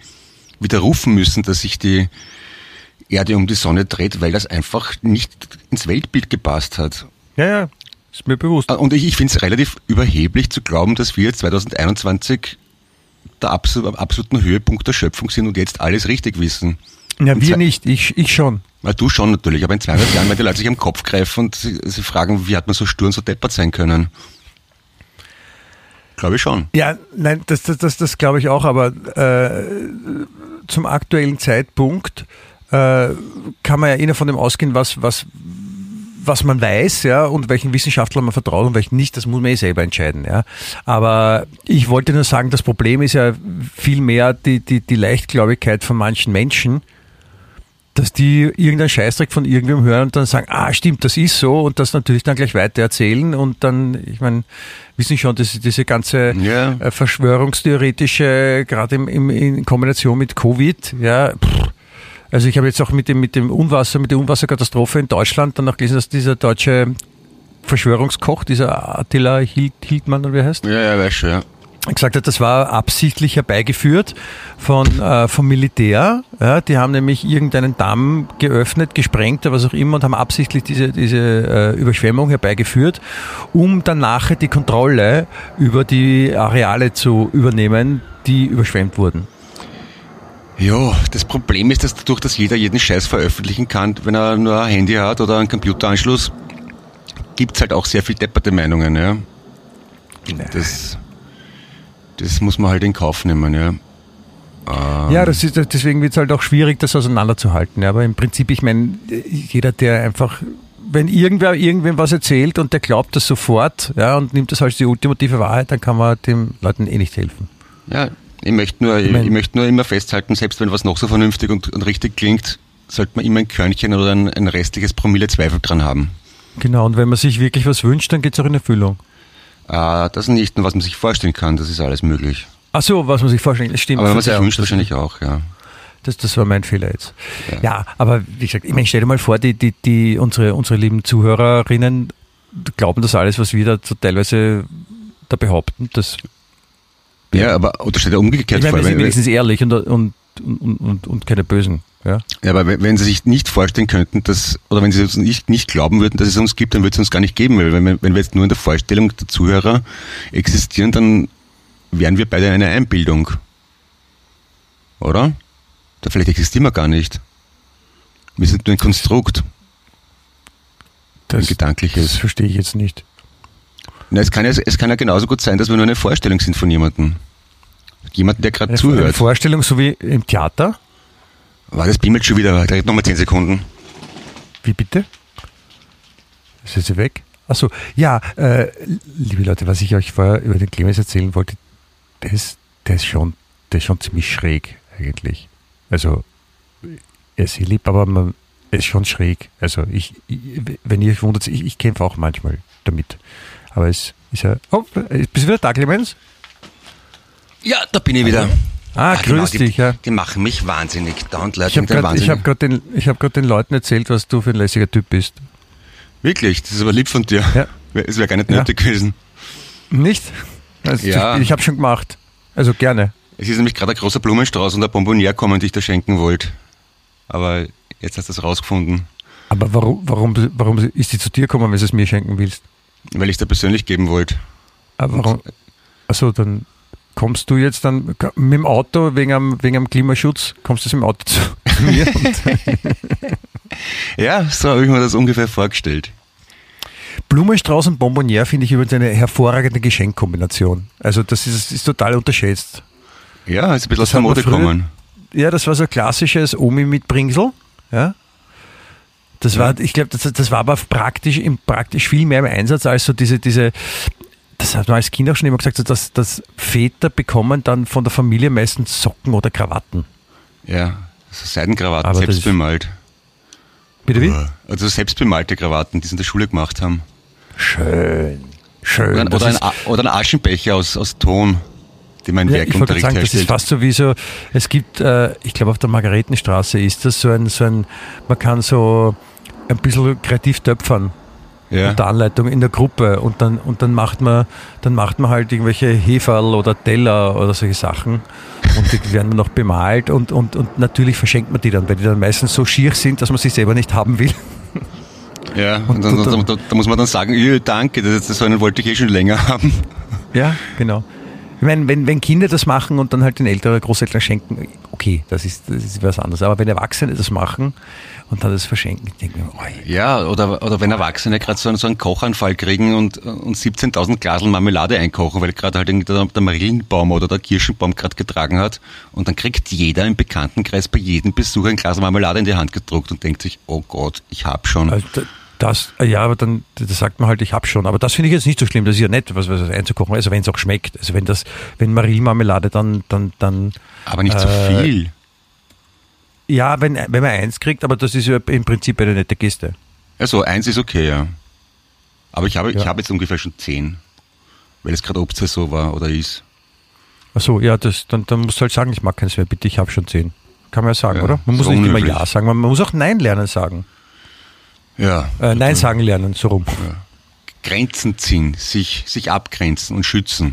widerrufen müssen, dass sich die Erde um die Sonne dreht, weil das einfach nicht ins Weltbild gepasst hat. Ja, ja, ist mir bewusst. Ah, Und ich, ich finde es relativ überheblich zu glauben, dass wir jetzt 2021 der absol absoluten Höhepunkt der Schöpfung sind und jetzt alles richtig wissen. Ja, wir nicht, ich, ich schon. Weil du schon natürlich, aber in 200 Jahren werden die Leute sich am Kopf greifen und sie, sie fragen, wie hat man so stur und so deppert sein können? Glaube ich schon. Ja, nein, das, das, das, das glaube ich auch, aber äh, zum aktuellen Zeitpunkt äh, kann man ja eh von dem ausgehen, was, was, was man weiß, ja, und welchen Wissenschaftler man vertraut und welchen nicht, das muss man eh selber entscheiden, ja. Aber ich wollte nur sagen, das Problem ist ja vielmehr die, die, die Leichtgläubigkeit von manchen Menschen, dass die irgendeinen Scheißdreck von irgendwem hören und dann sagen, ah, stimmt, das ist so und das natürlich dann gleich weiter erzählen und dann, ich meine, wissen schon, dass diese ganze Ja. äh, verschwörungstheoretische, gerade im, im, in Kombination mit Covid, ja, pff, also ich habe jetzt auch mit dem, mit dem Unwasser, mit der Unwasserkatastrophe in Deutschland dann noch gelesen, dass dieser deutsche Verschwörungskoch, dieser Attila Hild, Hildmann, oder wie er heißt, Ja, ja, weiß schon, ja. gesagt hat, das war absichtlich herbeigeführt von, äh, vom Militär. Ja, die haben nämlich irgendeinen Damm geöffnet, gesprengt oder was auch immer und haben absichtlich diese, diese äh, Überschwemmung herbeigeführt, um dann nachher die Kontrolle über die Areale zu übernehmen, die überschwemmt wurden. Ja, das Problem ist, dass dadurch, dass jeder jeden Scheiß veröffentlichen kann, wenn er nur ein Handy hat oder einen Computeranschluss, gibt's halt auch sehr viel depperte Meinungen, ja. Das, das muss man halt in Kauf nehmen, ja. Ja, das ist, deswegen wird es halt auch schwierig, das auseinanderzuhalten. Ja, aber im Prinzip, ich meine, jeder, der einfach, wenn irgendwer irgendwem was erzählt und der glaubt das sofort, ja, und nimmt das als die ultimative Wahrheit, dann kann man den Leuten eh nicht helfen. Ja, ich möchte nur, ich, ich möchte nur immer festhalten, selbst wenn was noch so vernünftig und, und richtig klingt, sollte man immer ein Körnchen oder ein, ein restliches Promille Zweifel dran haben. Genau, und wenn man sich wirklich was wünscht, dann geht es auch in Erfüllung. Äh, das nicht nur, was man sich vorstellen kann, das ist alles möglich. Ach so, was man sich vorstellt, das stimmt. Aber wenn man sich wünscht, wahrscheinlich auch, ja. Das, das war mein Fehler jetzt. Ja, aber wie gesagt, ich meine, stell dir mal vor, die, die, die, unsere, unsere lieben Zuhörerinnen glauben das alles, was wir da so teilweise da behaupten. Das, Ja, aber oder steht ja umgekehrt ich meine, vor. wir sind Wenn, wenigstens ehrlich und, und, und, und, und keine Bösen. Ja? ja, aber wenn Sie sich nicht vorstellen könnten, dass, oder wenn Sie uns nicht, nicht glauben würden, dass es uns gibt, dann würde es uns gar nicht geben, weil wenn, wir- wenn wir jetzt nur in der Vorstellung der Zuhörer existieren, dann wären wir beide eine Einbildung. Oder? Vielleicht existieren wir gar nicht. Wir sind nur ein Konstrukt. Das, ein gedankliches. Das verstehe ich jetzt nicht. Na, es, kann ja, es kann ja genauso gut sein, dass wir nur eine Vorstellung sind von jemandem. Jemanden, der gerade zuhört. eine Vorstellung, so wie im Theater? War das bimmelt schon wieder? Da nochmal 10 Sekunden. Wie bitte? Ist jetzt weg? Achso, ja, äh, liebe Leute, was ich euch vorher über den Clemens erzählen wollte, der ist, der ist, schon, der ist schon ziemlich schräg eigentlich. Also, er ist lieb, aber man, ist schon schräg. Also, ich, ich wenn ihr euch wundert, ich, ich kämpfe auch manchmal damit. Aber es ist ja. Oh, bist du wieder da, Clemens? Ja, da bin ich wieder. Ah, genau, grüß die, dich, ja. Die machen mich wahnsinnig. Dauernd Leute Ich habe mit einem gerade Wahnsinn. hab grad den, ich hab grad den Leuten erzählt, was du für ein lässiger Typ bist. Wirklich, das ist aber lieb von dir. Ja. Es wäre gar nicht Ja. nötig gewesen. Nicht? Also, Ja. Ich habe schon gemacht. Also gerne. Es ist nämlich gerade ein großer Blumenstrauß und ein Bonbonier kommen, die ich dir schenken wollte. Aber jetzt hast du es rausgefunden, Aber warum, warum, warum ist sie zu dir gekommen, wenn du es mir schenken willst? Weil ich es dir persönlich geben wollte. Aber warum? Achso, dann kommst du jetzt dann mit dem Auto wegen am, wegen am Klimaschutz, kommst du jetzt mit dem Auto zu mir? Ja, so habe ich mir das ungefähr vorgestellt. Blumenstrauß und Bonbonier finde ich übrigens eine hervorragende Geschenkkombination. Also das ist, ist total unterschätzt. Ja, ist ein bisschen aus Das der Mode gekommen. Ja, das war so ein klassisches Omi mit Bringsel. Ja. Das war, ich glaube, das, das war aber praktisch, im, praktisch viel mehr im Einsatz als so diese, diese, das hat man als Kind auch schon immer gesagt, so dass, dass Väter bekommen dann von der Familie meistens Socken oder Krawatten. Ja, so Seidenkrawatten, Aber selbst bemalt. Bitte wie? Also selbst bemalte Krawatten, die sie in der Schule gemacht haben. Schön. Schön. Oder, oder, ein, oder ein Aschenbecher aus, aus Ton, man im Ja, ich wollte Werkunterricht sagen, das ist fast so wie so, es gibt, äh, ich glaube auf der Margaretenstraße ist das so ein, so ein, man kann so ein bisschen kreativ töpfern. Ja. unter Anleitung in der Gruppe und dann und dann macht man dann macht man halt irgendwelche Heferl oder Teller oder solche Sachen und die werden dann noch bemalt und, und, und natürlich verschenkt man die dann, weil die dann meistens so schier sind, dass man sie selber nicht haben will. Ja, Und und dann, da, da, da muss man dann sagen, "Ja, danke, das, das so einen wollte ich eh schon länger haben. Ja, genau. Ich meine, wenn, wenn Kinder das machen und dann halt den Eltern oder Großeltern schenken, okay, das ist, das ist was anderes. Aber wenn Erwachsene das machen und dann das verschenken, ich denke mir, oi. Ja, oder, oder wenn Erwachsene gerade so, einen- so einen Kochanfall kriegen und, und 17.000 Glasel Marmelade einkochen, weil gerade halt der, der Marillenbaum oder der Kirschenbaum gerade getragen hat und dann kriegt jeder im Bekanntenkreis bei jedem Besuch ein Glas Marmelade in die Hand gedruckt und denkt sich, oh Gott, ich hab schon. Also das, ja, aber dann das sagt man halt, ich hab schon. Aber das finde ich jetzt nicht so schlimm. Das ist ja nett, was, was einzukochen. Also wenn es auch schmeckt. Also wenn das, wenn Marillenmarmelade dann, dann, dann, Aber nicht so äh, viel. ja, wenn, wenn man eins kriegt, aber das ist ja im Prinzip eine nette Geste. Also eins ist okay, ja. Aber ich habe, ich Ja. habe jetzt ungefähr schon zehn, weil es gerade Obstsaison war oder ist. Ach so, ja, das, dann, dann musst du halt sagen, ich mag keins mehr, bitte, ich habe schon zehn. Kann man ja sagen, Ja, oder? Man muss so nicht immer unhöflich. Ja sagen, man muss auch Nein lernen sagen. Ja. Äh, Nein sagen lernen, so rum. Grenzen ziehen, sich, sich abgrenzen und schützen.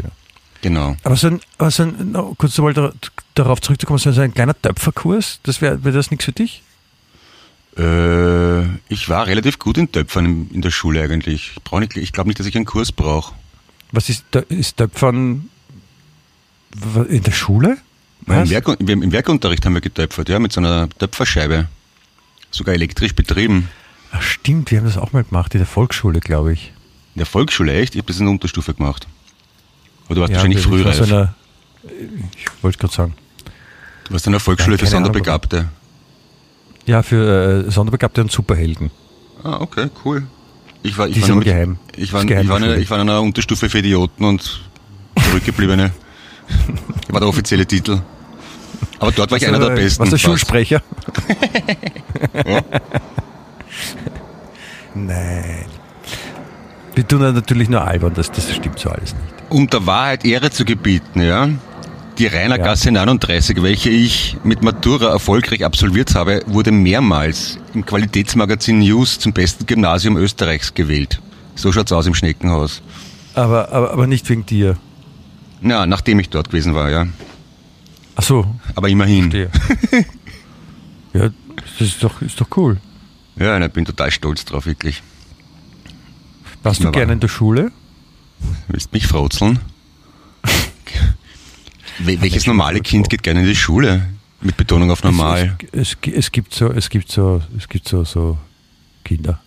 Genau. Aber so ein, aber so ein no, kurz mal da, darauf zurückzukommen, so ein kleiner Töpferkurs, das wäre wär das nichts für dich? Äh, ich war relativ gut in Töpfern in, in der Schule eigentlich. Ich, nicht, ich glaube nicht, dass ich einen Kurs brauche. Was ist, ist Töpfern in der Schule? Im? Werk, Im Werkunterricht haben wir getöpfert, ja, mit so einer Töpferscheibe. Sogar elektrisch betrieben. Ach stimmt, wir haben das auch mal gemacht, in der Volksschule, glaube ich. In der Volksschule, echt? Ich habe das in der Unterstufe gemacht. Aber du warst Ja, wahrscheinlich wir- ich war frühreif. so einer- ich wollte gerade sagen. du warst in der Volksschule Ja, für keine Ahnung, Sonderbegabte. Ja, für äh, Sonderbegabte und Superhelden. Ah, okay, cool. Ich war, ich Die war aber geheim. Ich war, geheim, ich, war in, die einer- Schule. ich war in einer Unterstufe für Idioten und Zurückgebliebene. war der offizielle Titel. Aber dort war ich einer der Also, Besten. Der fast. Schulsprecher? Nein. Wir tun ja natürlich nur albern, das, das stimmt so alles nicht. Um der Wahrheit Ehre zu gebieten, ja. Die Rainergasse 39, welche ich mit Matura erfolgreich absolviert habe, wurde mehrmals im Qualitätsmagazin News zum besten Gymnasium Österreichs gewählt. So schaut's aus im Schneckenhaus. Aber, aber, aber nicht wegen dir. Na, nachdem ich dort gewesen war, ja. Ach so, Aber immerhin. ja, das ist doch, ist doch cool. Ja, ich bin total stolz drauf, wirklich. Warst du gerne in der Schule? Willst mich frotzeln? Wel- Welches normale mal Kind geht gerne in die Schule? Mit Betonung auf normal. Es, es, es gibt so, es gibt so, es gibt so, so Kinder.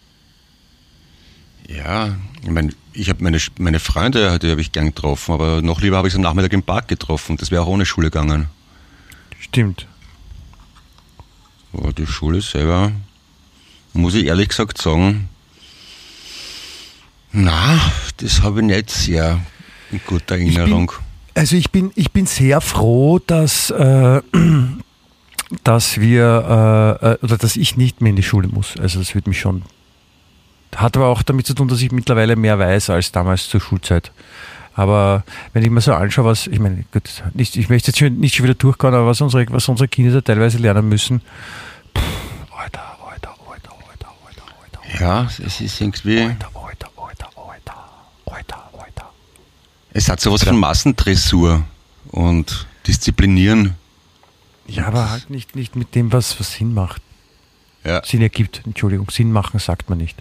Ja, ich meine, ich habe meine, meine Freunde, die habe ich gern getroffen, aber noch lieber habe ich sie am Nachmittag im Park getroffen. Das wäre auch ohne Schule gegangen. Stimmt. Aber die Schule selber, muss ich ehrlich gesagt sagen, na, das habe ich nicht sehr in guter Erinnerung. Also ich bin, ich bin sehr froh, dass, äh, dass wir äh, äh, oder dass ich nicht mehr in die Schule muss. Also das wird mich schon. Hat aber auch damit zu tun, dass ich mittlerweile mehr weiß als damals zur Schulzeit. Aber wenn ich mir so anschaue, was, ich meine, gut, nicht, ich möchte jetzt nicht schon wieder durchgehen, aber was unsere, was unsere Kinder da teilweise lernen müssen, pff, Alter, Alter, Alter, Alter, Alter, Alter, Ja, es ist irgendwie, Alter, Alter, Alter, Alter, Alter, Alter. es hat sowas von Massendressur und Disziplinieren. Ja, aber halt nicht, nicht mit dem, was, was Sinn macht. Ja. Sinn ergibt. Entschuldigung, Sinn machen sagt man nicht.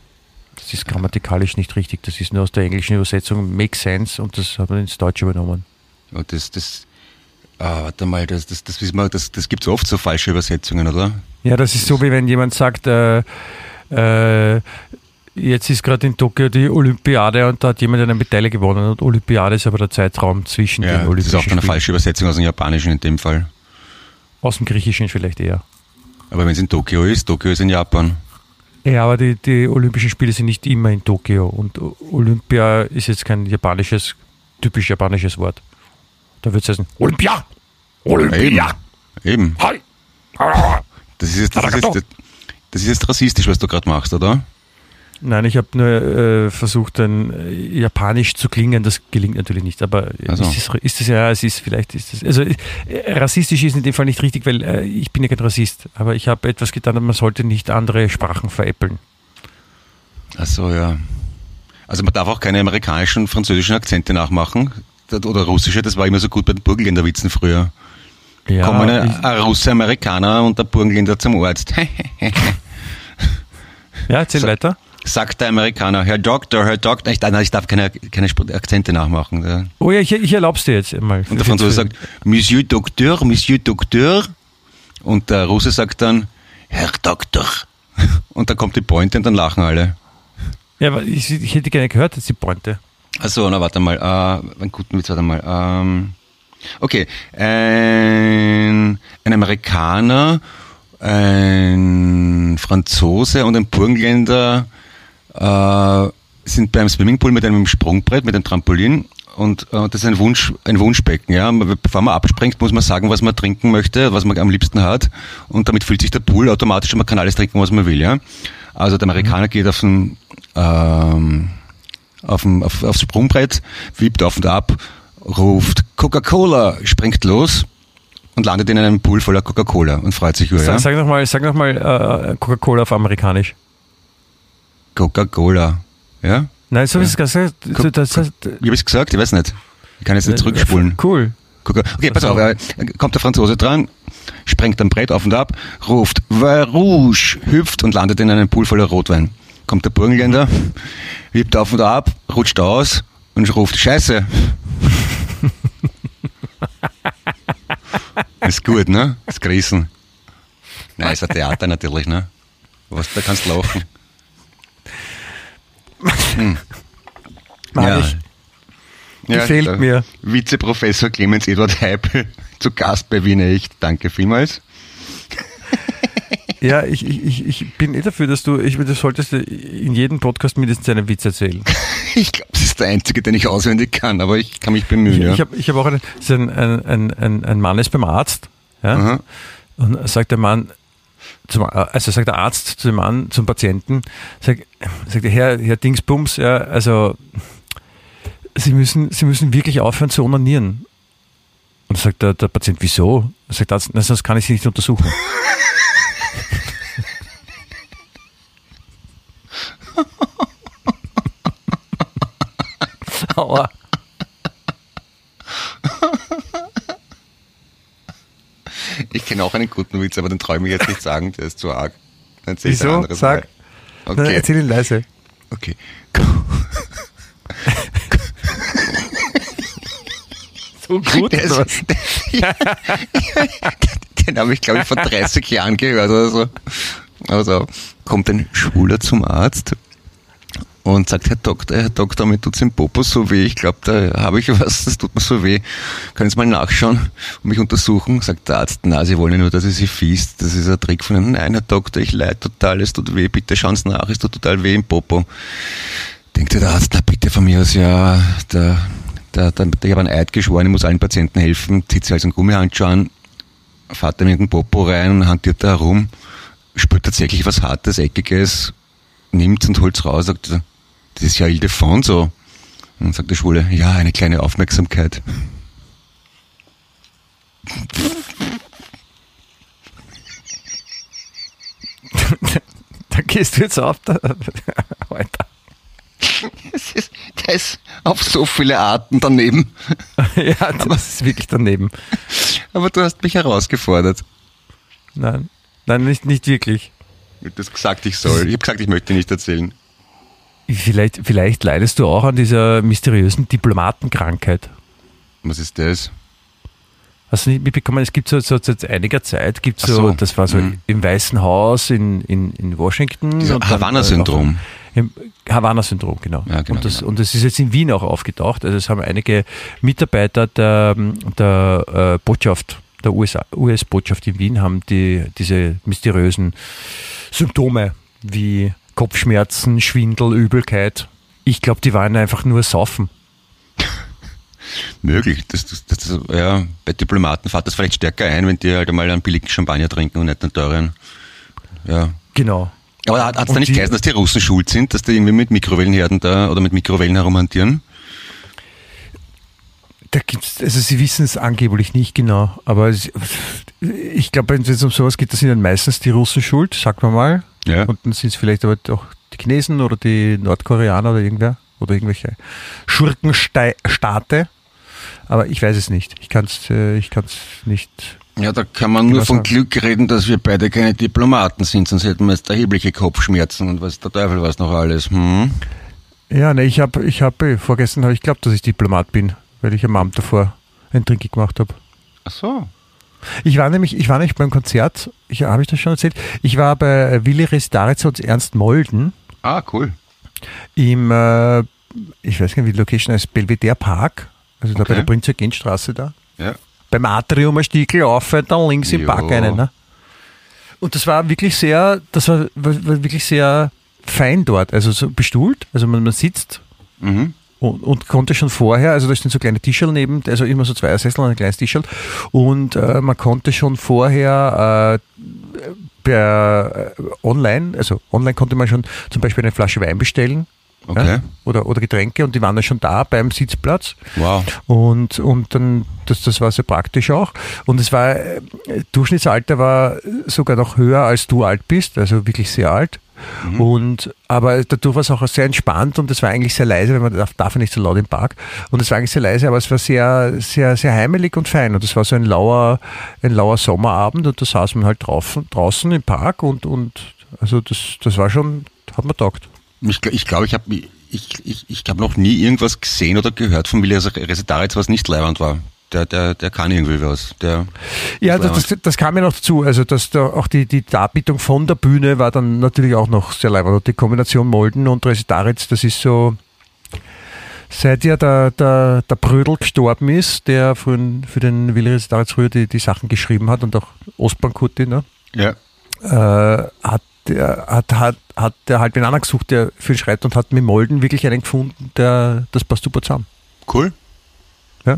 Das ist grammatikalisch nicht richtig. Das ist nur aus der englischen Übersetzung make sense und das hat man ins Deutsche übernommen. Und das, das, ah, warte mal, das, das, das wissen wir, das, das gibt es oft so falsche Übersetzungen, oder? Ja, das ist so, wie wenn jemand sagt, äh, äh, jetzt ist gerade in Tokio die Olympiade und da hat jemand eine Medaille gewonnen und Olympiade ist aber der Zeitraum zwischen Ja, den das Olympischen ist auch eine Spielen. falsche Übersetzung aus dem Japanischen in dem Fall. Aus dem Griechischen vielleicht eher. Aber wenn es in Tokio ist, Tokio ist in Japan. Ja, aber die, die Olympischen Spiele sind nicht immer in Tokio und Olympia ist jetzt kein japanisches, typisch japanisches Wort. Da wird es heißen Olympia! Olympia! Eben. Hi! Das ist jetzt, das ist jetzt, das ist jetzt rassistisch, was du gerade machst, oder? Nein, ich habe nur äh, versucht, ein äh, Japanisch zu klingen. Das gelingt natürlich nicht. Aber Ach so. ist, es, ist es ja, es ist vielleicht ist es. Also äh, rassistisch ist in dem Fall nicht richtig, weil äh, ich bin ja kein Rassist. Aber ich habe etwas getan, und man sollte nicht andere Sprachen veräppeln. Ach so, ja. Also man darf auch keine amerikanischen, französischen Akzente nachmachen. Oder russische, das war immer so gut bei den Burgenländerwitzen früher. Ja, Kommen ein Russe, Amerikaner und der Burgenländer zum Arzt. ja erzähl So- weiter. Sagt der Amerikaner, Herr Doktor, Herr Doktor. Ich, nein, ich darf keine, keine Akzente nachmachen. Ja. Oh ja, ich, ich erlaub's dir jetzt mal. Und der Franzose sagt, Monsieur Docteur, Monsieur Docteur. Und der Russe sagt dann, Herr Doktor. Und dann kommt die Pointe und dann lachen alle. Ja, aber ich, ich hätte gerne gehört, jetzt die Pointe. Also, na warte mal, äh, einen guten Witz, warte mal. Ähm, okay, ein, ein Amerikaner, ein Franzose und ein Burgenländer äh, sind beim Swimmingpool mit einem Sprungbrett, mit einem Trampolin und äh, das ist ein Wunsch, ein Wunschbecken. Ja, bevor man abspringt, muss man sagen, was man trinken möchte, was man am liebsten hat und damit füllt sich der Pool automatisch und man kann alles trinken, was man will. Ja, also der Amerikaner geht auf den ähm, auf dem, auf, aufs Sprungbrett, wiebt auf und ab, ruft Coca-Cola, springt los und landet in einem Pool voller Coca-Cola und freut sich über, Sag, ja? sag nochmal sag noch mal, äh, Coca-Cola auf Amerikanisch. Coca-Cola. Ja? Nein, so wie es gesagt Co- das, das, Wie habe ich gesagt? Ich weiß nicht. Ich kann jetzt nicht zurückspulen. Cool. Coca okay, pass auf. äh, Kommt der Franzose dran, sprengt am Brett auf und ab, ruft Vin Rouge, hüpft und landet in einem Pool voller Rotwein. Kommt der Burgenländer, wiebt auf und ab, rutscht aus und ruft Scheiße. ist gut, ne? Das Grießen. Nein, ist ein Theater natürlich, ne? Was, da kannst du lachen. Mag Ja. ich. Gefällt der mir. Vizeprofessor Clemens Eduard Heipel zu Gast bei Wiener Echt. Danke vielmals. Ja, ich, ich, ich- ich bin eh dafür, dass du, ich, du solltest in jedem Podcast mindestens einen Witz erzählen. Ich glaube, das ist der einzige, den ich auswendig kann, aber ich kann mich Ich, bemühen. ja. ich habe ich hab auch einen, ein, ein, ein, ein, Mann ist beim Arzt, ja, Aha. und sagt der Mann, zum, also sagt der Arzt zu dem Mann, zum Patienten, sagt, sagt der Herr, Herr Dingsbums, ja, also Sie müssen, Sie müssen wirklich aufhören zu onanieren. Und sagt der, der Patient, wieso? Er sagt Arzt, sonst kann ich Sie nicht untersuchen. Aua. Ich kenne auch einen guten Witz, aber den traue ich jetzt nicht sagen, der ist zu arg. Dann erzähl Wieso? anderes Sag. Okay, Erzähl ihn leise. okay. So gut, Der ist, der, der Den habe ich, glaube ich, vor 30 Jahren gehört oder so. Also kommt ein Schwuler zum Arzt und sagt, Herr Doktor, Herr Doktor, mir tut's im Popo so weh. Ich glaube, da habe ich was, das tut mir so weh. Können Sie mal nachschauen und mich untersuchen? Sagt der Arzt, na, Sie wollen ja nur, dass ich Sie fies. Das ist ein Trick von Ihnen. Nein, Herr Doktor, ich leid total, es tut weh. Bitte schauen Sie nach, es tut total weh im Popo. Denkt der Arzt, na bitte von mir aus, ja, der, der, der, ich habe einen Eid geschworen, ich muss allen Patienten helfen, zieht sich also einen Gummihandschuh an, fährt ihm in den Popo rein und hantiert da herum, spürt tatsächlich was Hartes, Eckiges, nimmt's und holt's raus, sagt, das ist ja Ildefonso. Und dann sagt der Schwule, ja, eine kleine Aufmerksamkeit. da gehst du jetzt auf. Da, Alter. Das ist, der ist auf so viele Arten daneben. ja, das ist wirklich daneben. Aber du hast mich herausgefordert. Nein, nein, nicht, nicht wirklich. Du hast gesagt, ich soll. Ich habe gesagt, ich möchte nicht erzählen. Vielleicht, vielleicht leidest du auch an dieser mysteriösen Diplomatenkrankheit. Was ist das? Hast du nicht mitbekommen, es gibt so, so seit einiger Zeit, gibt so, so. das war so Mhm. im Weißen Haus in, in, in Washington. Havanna-Syndrom. Havanna-Syndrom, genau. Ja, genau, und, das, genau. und das ist jetzt in Wien auch aufgetaucht. Also es haben einige Mitarbeiter der, der äh, Botschaft, der US-Botschaft in Wien, haben die, diese mysteriösen Symptome wie Kopfschmerzen, Schwindel, Übelkeit. Ich glaube, die waren einfach nur saufen. Möglich. Das, das, das, ja, bei Diplomaten fährt das vielleicht stärker ein, wenn die halt einmal einen billigen Champagner trinken und nicht einen teuren. Ja. Genau. Aber hat es da nicht geheißen, dass die Russen schuld sind, dass die irgendwie mit Mikrowellenherden da oder mit Mikrowellen herumhantieren? Da gibt's, also sie wissen es angeblich nicht genau, aber es, ich glaube, wenn es um sowas geht, da sind dann meistens die Russen schuld, sagt man mal. Ja. Und dann sind es vielleicht aber auch die Chinesen oder die Nordkoreaner oder irgendwer oder irgendwelche Schurkenstaate. Aber ich weiß es nicht. Ich kann es ich kann's nicht. Ja, da kann man nur Genau von so. Glück reden, dass wir beide keine Diplomaten sind, sonst hätten wir jetzt erhebliche Kopfschmerzen und was der Teufel was noch alles. Hm? Ja, ne, ich habe, ich habe, vorgestern habe ich geglaubt, dass ich Diplomat bin, weil ich am Abend davor ein Trinki gemacht habe. Ach so. Ich war nämlich, ich war nicht beim Konzert, ich, habe ich das schon erzählt? Ich war bei Willi Restaritz und Ernst Molden Ah, cool. im, äh, ich weiß gar nicht, wie die Location heißt, Belvedere Park, also da Okay. bei der Prinz Straße da. Ja. Beim Atrium ein Stiegel auf, dann links im Jo. Park einen. Ne? Und das war wirklich sehr, das war, war, war wirklich sehr fein dort, also so bestuhlt, also man, man sitzt Mhm. Und, und konnte schon vorher, also da stehen so kleine Tischerl neben, also immer so zwei Sessel und ein kleines Tischerl und äh, man konnte schon vorher äh, per äh, online, also online konnte man schon zum Beispiel eine Flasche Wein bestellen Okay. ja, oder, oder Getränke und die waren dann schon da beim Sitzplatz Wow. und, und dann, das, das war sehr praktisch auch. Und es war, äh, Durchschnittsalter war sogar noch höher, als du alt bist, also wirklich sehr alt. Und, aber dadurch war es auch sehr entspannt und es war eigentlich sehr leise, weil man darf, darf nicht so laut im Park. Und es war eigentlich sehr leise, aber es war sehr, sehr, sehr heimelig und fein. Und es war so ein lauer, ein lauer Sommerabend und da saß man halt draußen, draußen im Park und, und, also das, das war schon, hat man taugt. Ich glaube, ich, glaub, ich habe ich, ich, ich hab noch nie irgendwas gesehen oder gehört von Willi Resetaritz, was nicht leibend war. Der, der, der kann irgendwie was. Der, Ja, Das war das, das, kam ja noch dazu. Also, dass da auch die, die Darbietung von der Bühne war dann natürlich auch noch sehr leibend. Und Die Kombination Molden und Resitaritz, das ist so, seit ja der, der, der Brödel gestorben ist, der für, für den Willi Resitaritz früher die, die Sachen geschrieben hat und auch Ostbankutti, ne? ja. äh, hat der hat, hat, hat der halt wen anderen gesucht, der für ihn schreibt und hat mit Molden wirklich einen gefunden, der das passt super zusammen. Cool. Ja?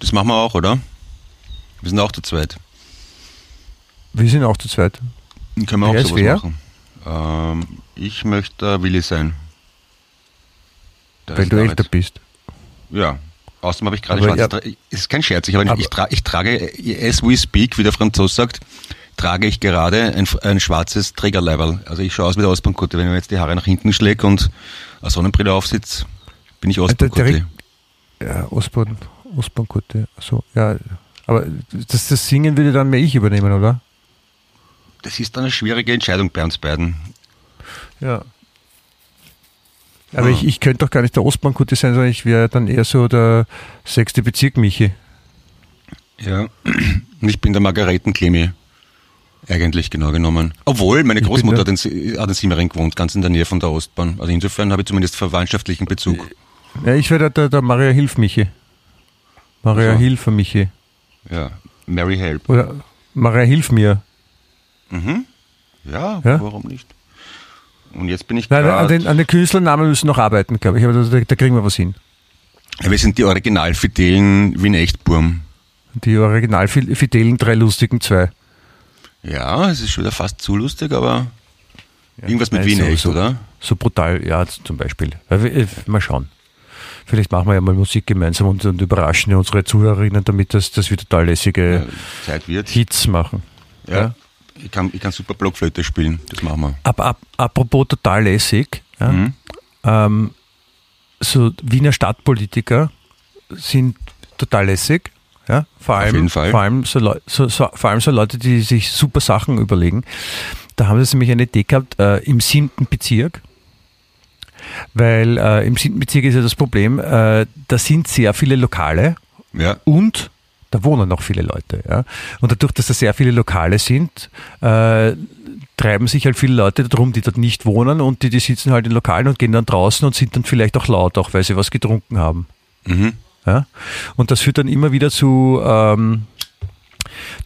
Das machen wir auch, oder? Wir sind auch zu zweit. Wir sind auch zu zweit. Dann können wir Wer auch sowas wer? machen. Ähm, ich möchte äh, Willi sein. Der weil du älter bist. Ja. Außerdem habe ich gerade schwarze ja- ist kein Scherz, ich, Aber- ich, tra ich trage, as we speak, wie der Franzose sagt, trage ich gerade ein, ein schwarzes Trägerleiberl. Also ich schaue aus wie der Ostbankkutte. Wenn ich mir jetzt die Haare nach hinten schläge und eine Sonnenbrille aufsitze, bin ich der- Ostbankkutte. Ja, Ostbahn, Ostbahnkutte. So, ja. Aber das, das Singen würde dann mehr ich übernehmen, oder? Das ist dann eine schwierige Entscheidung bei uns beiden. Ja. Aber Ah. ich, ich könnte doch gar nicht der Ostbahnkutte sein, sondern ich wäre dann eher so der sechste Bezirk Michi. Ja. Und ich bin der Margaretenklimi. Eigentlich genau genommen. Obwohl, meine Ich Großmutter hat in, hat in Simmering gewohnt, ganz in der Nähe von der Ostbahn. Also insofern habe ich zumindest verwandtschaftlichen Bezug. Ja, ich wäre der, der, der Maria Hilf Michi. Maria Also. Hilf Michi. Ja, Mary Help. Oder Maria Hilf mir. Ja, Ja? warum nicht? Und jetzt bin ich Nein, an, gerade... den, an den Künstlernamen müssen wir noch arbeiten, glaube ich. Aber da, da kriegen wir was hin. Ja, wir sind die Originalfidelen Wien Echtburm. Die original fid- fidelen drei lustigen zwei. Ja, es ist schon wieder fast zu lustig, aber irgendwas mit Wien so- Echt, so- oder? So brutal, ja, zum Beispiel. Ja, Mal schauen. Vielleicht machen wir ja mal Musik gemeinsam und, und überraschen unsere Zuhörerinnen damit, dass, dass wir total lässige Ja, Zeit wird. Hits machen. Ja. Ja. Ich, kann, ich kann super Blockflöte spielen, das machen wir. Ab, ab, apropos total lässig, ja, Mhm. ähm, so Wiener Stadtpolitiker sind total lässig. Ja, vor allem, jeden Fall. Vor, allem so, so, so, vor allem so Leute, die sich super Sachen überlegen. Da haben sie nämlich eine Idee gehabt äh, im siebten Bezirk. Weil äh, im siebten Bezirk ist ja das Problem, äh, da sind sehr viele Lokale Ja, und da wohnen noch viele Leute. Ja? Und dadurch, dass da sehr viele Lokale sind, äh, treiben sich halt viele Leute darum, die dort nicht wohnen und die, die sitzen halt in Lokalen und gehen dann draußen und sind dann vielleicht auch laut, auch weil sie was getrunken haben. mhm. Ja? Und das führt dann immer wieder zu, ähm,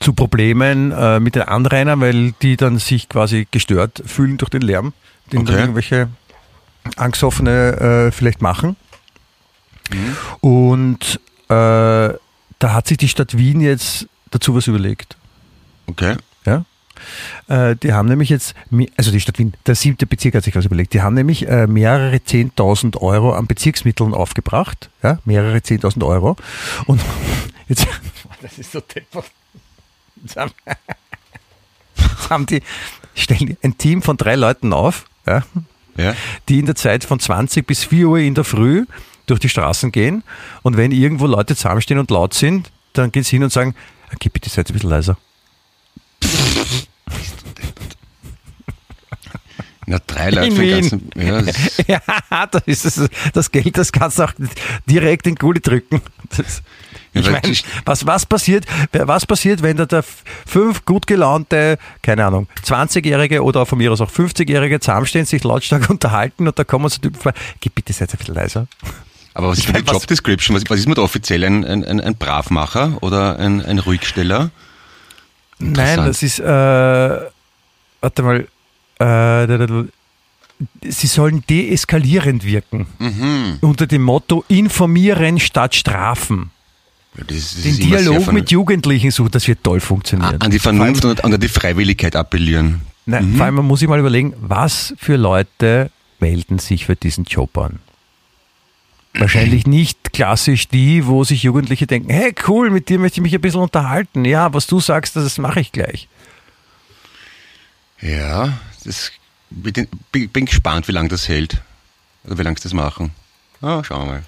zu Problemen äh, mit den Anrainern, weil die dann sich quasi gestört fühlen durch den Lärm, den Okay. irgendwelche Angstoffene äh, vielleicht machen. Und äh, da hat sich die Stadt Wien jetzt dazu was überlegt. okay. Ja? Äh, die haben nämlich jetzt, also die Stadt Wien, der siebte Bezirk hat sich was überlegt, die haben nämlich äh, mehrere Zehntausend Euro an Bezirksmitteln aufgebracht, ja, mehrere Zehntausend Euro. Und jetzt, das ist so deppert. Jetzt haben, jetzt haben die, stellen ein Team von drei Leuten auf, ja, Ja. die in der Zeit von 20 bis 4 Uhr in der Früh durch die Straßen gehen und wenn irgendwo Leute zusammenstehen und laut sind, dann gehen sie hin und sagen, okay, bitte seid ein bisschen leiser. Na, drei Leute In für den Wien. ganzen. Ja, das ist, Ja, das ist. Das Geld, das kannst du auch direkt in Gulli drücken. Das, Ja, ich meine, ich- was, was passiert, was passiert, wenn da der fünf gut gelaunte, keine Ahnung, 20-Jährige oder von mir aus auch 50-Jährige zusammenstehen, sich lautstark unterhalten und da kommen so Typen vor, geh bitte seid ein bisschen leiser. aber was ist für die Job Description? Was, was ist man da offiziell? Ein, ein, ein, ein Bravmacher oder ein, ein Ruhigsteller? Nein, das ist, äh, warte mal, äh, sie sollen deeskalierend wirken. Mhm. Unter dem Motto informieren statt strafen. Ja, das das Den Dialog mit Jugendlichen suchen, das wird toll funktionieren. an die Vernunft und an die Freiwilligkeit appellieren. Nein, Vor allem, man muss sich mal überlegen, was für Leute melden sich für diesen Job an. Wahrscheinlich nicht klassisch die, wo sich Jugendliche denken, hey cool, mit dir möchte ich mich ein bisschen unterhalten. Ja, was du sagst, das mache ich gleich. Ja, das bin, bin gespannt, wie lange das hält. Oder wie lange sie das machen. Ah, schauen wir mal.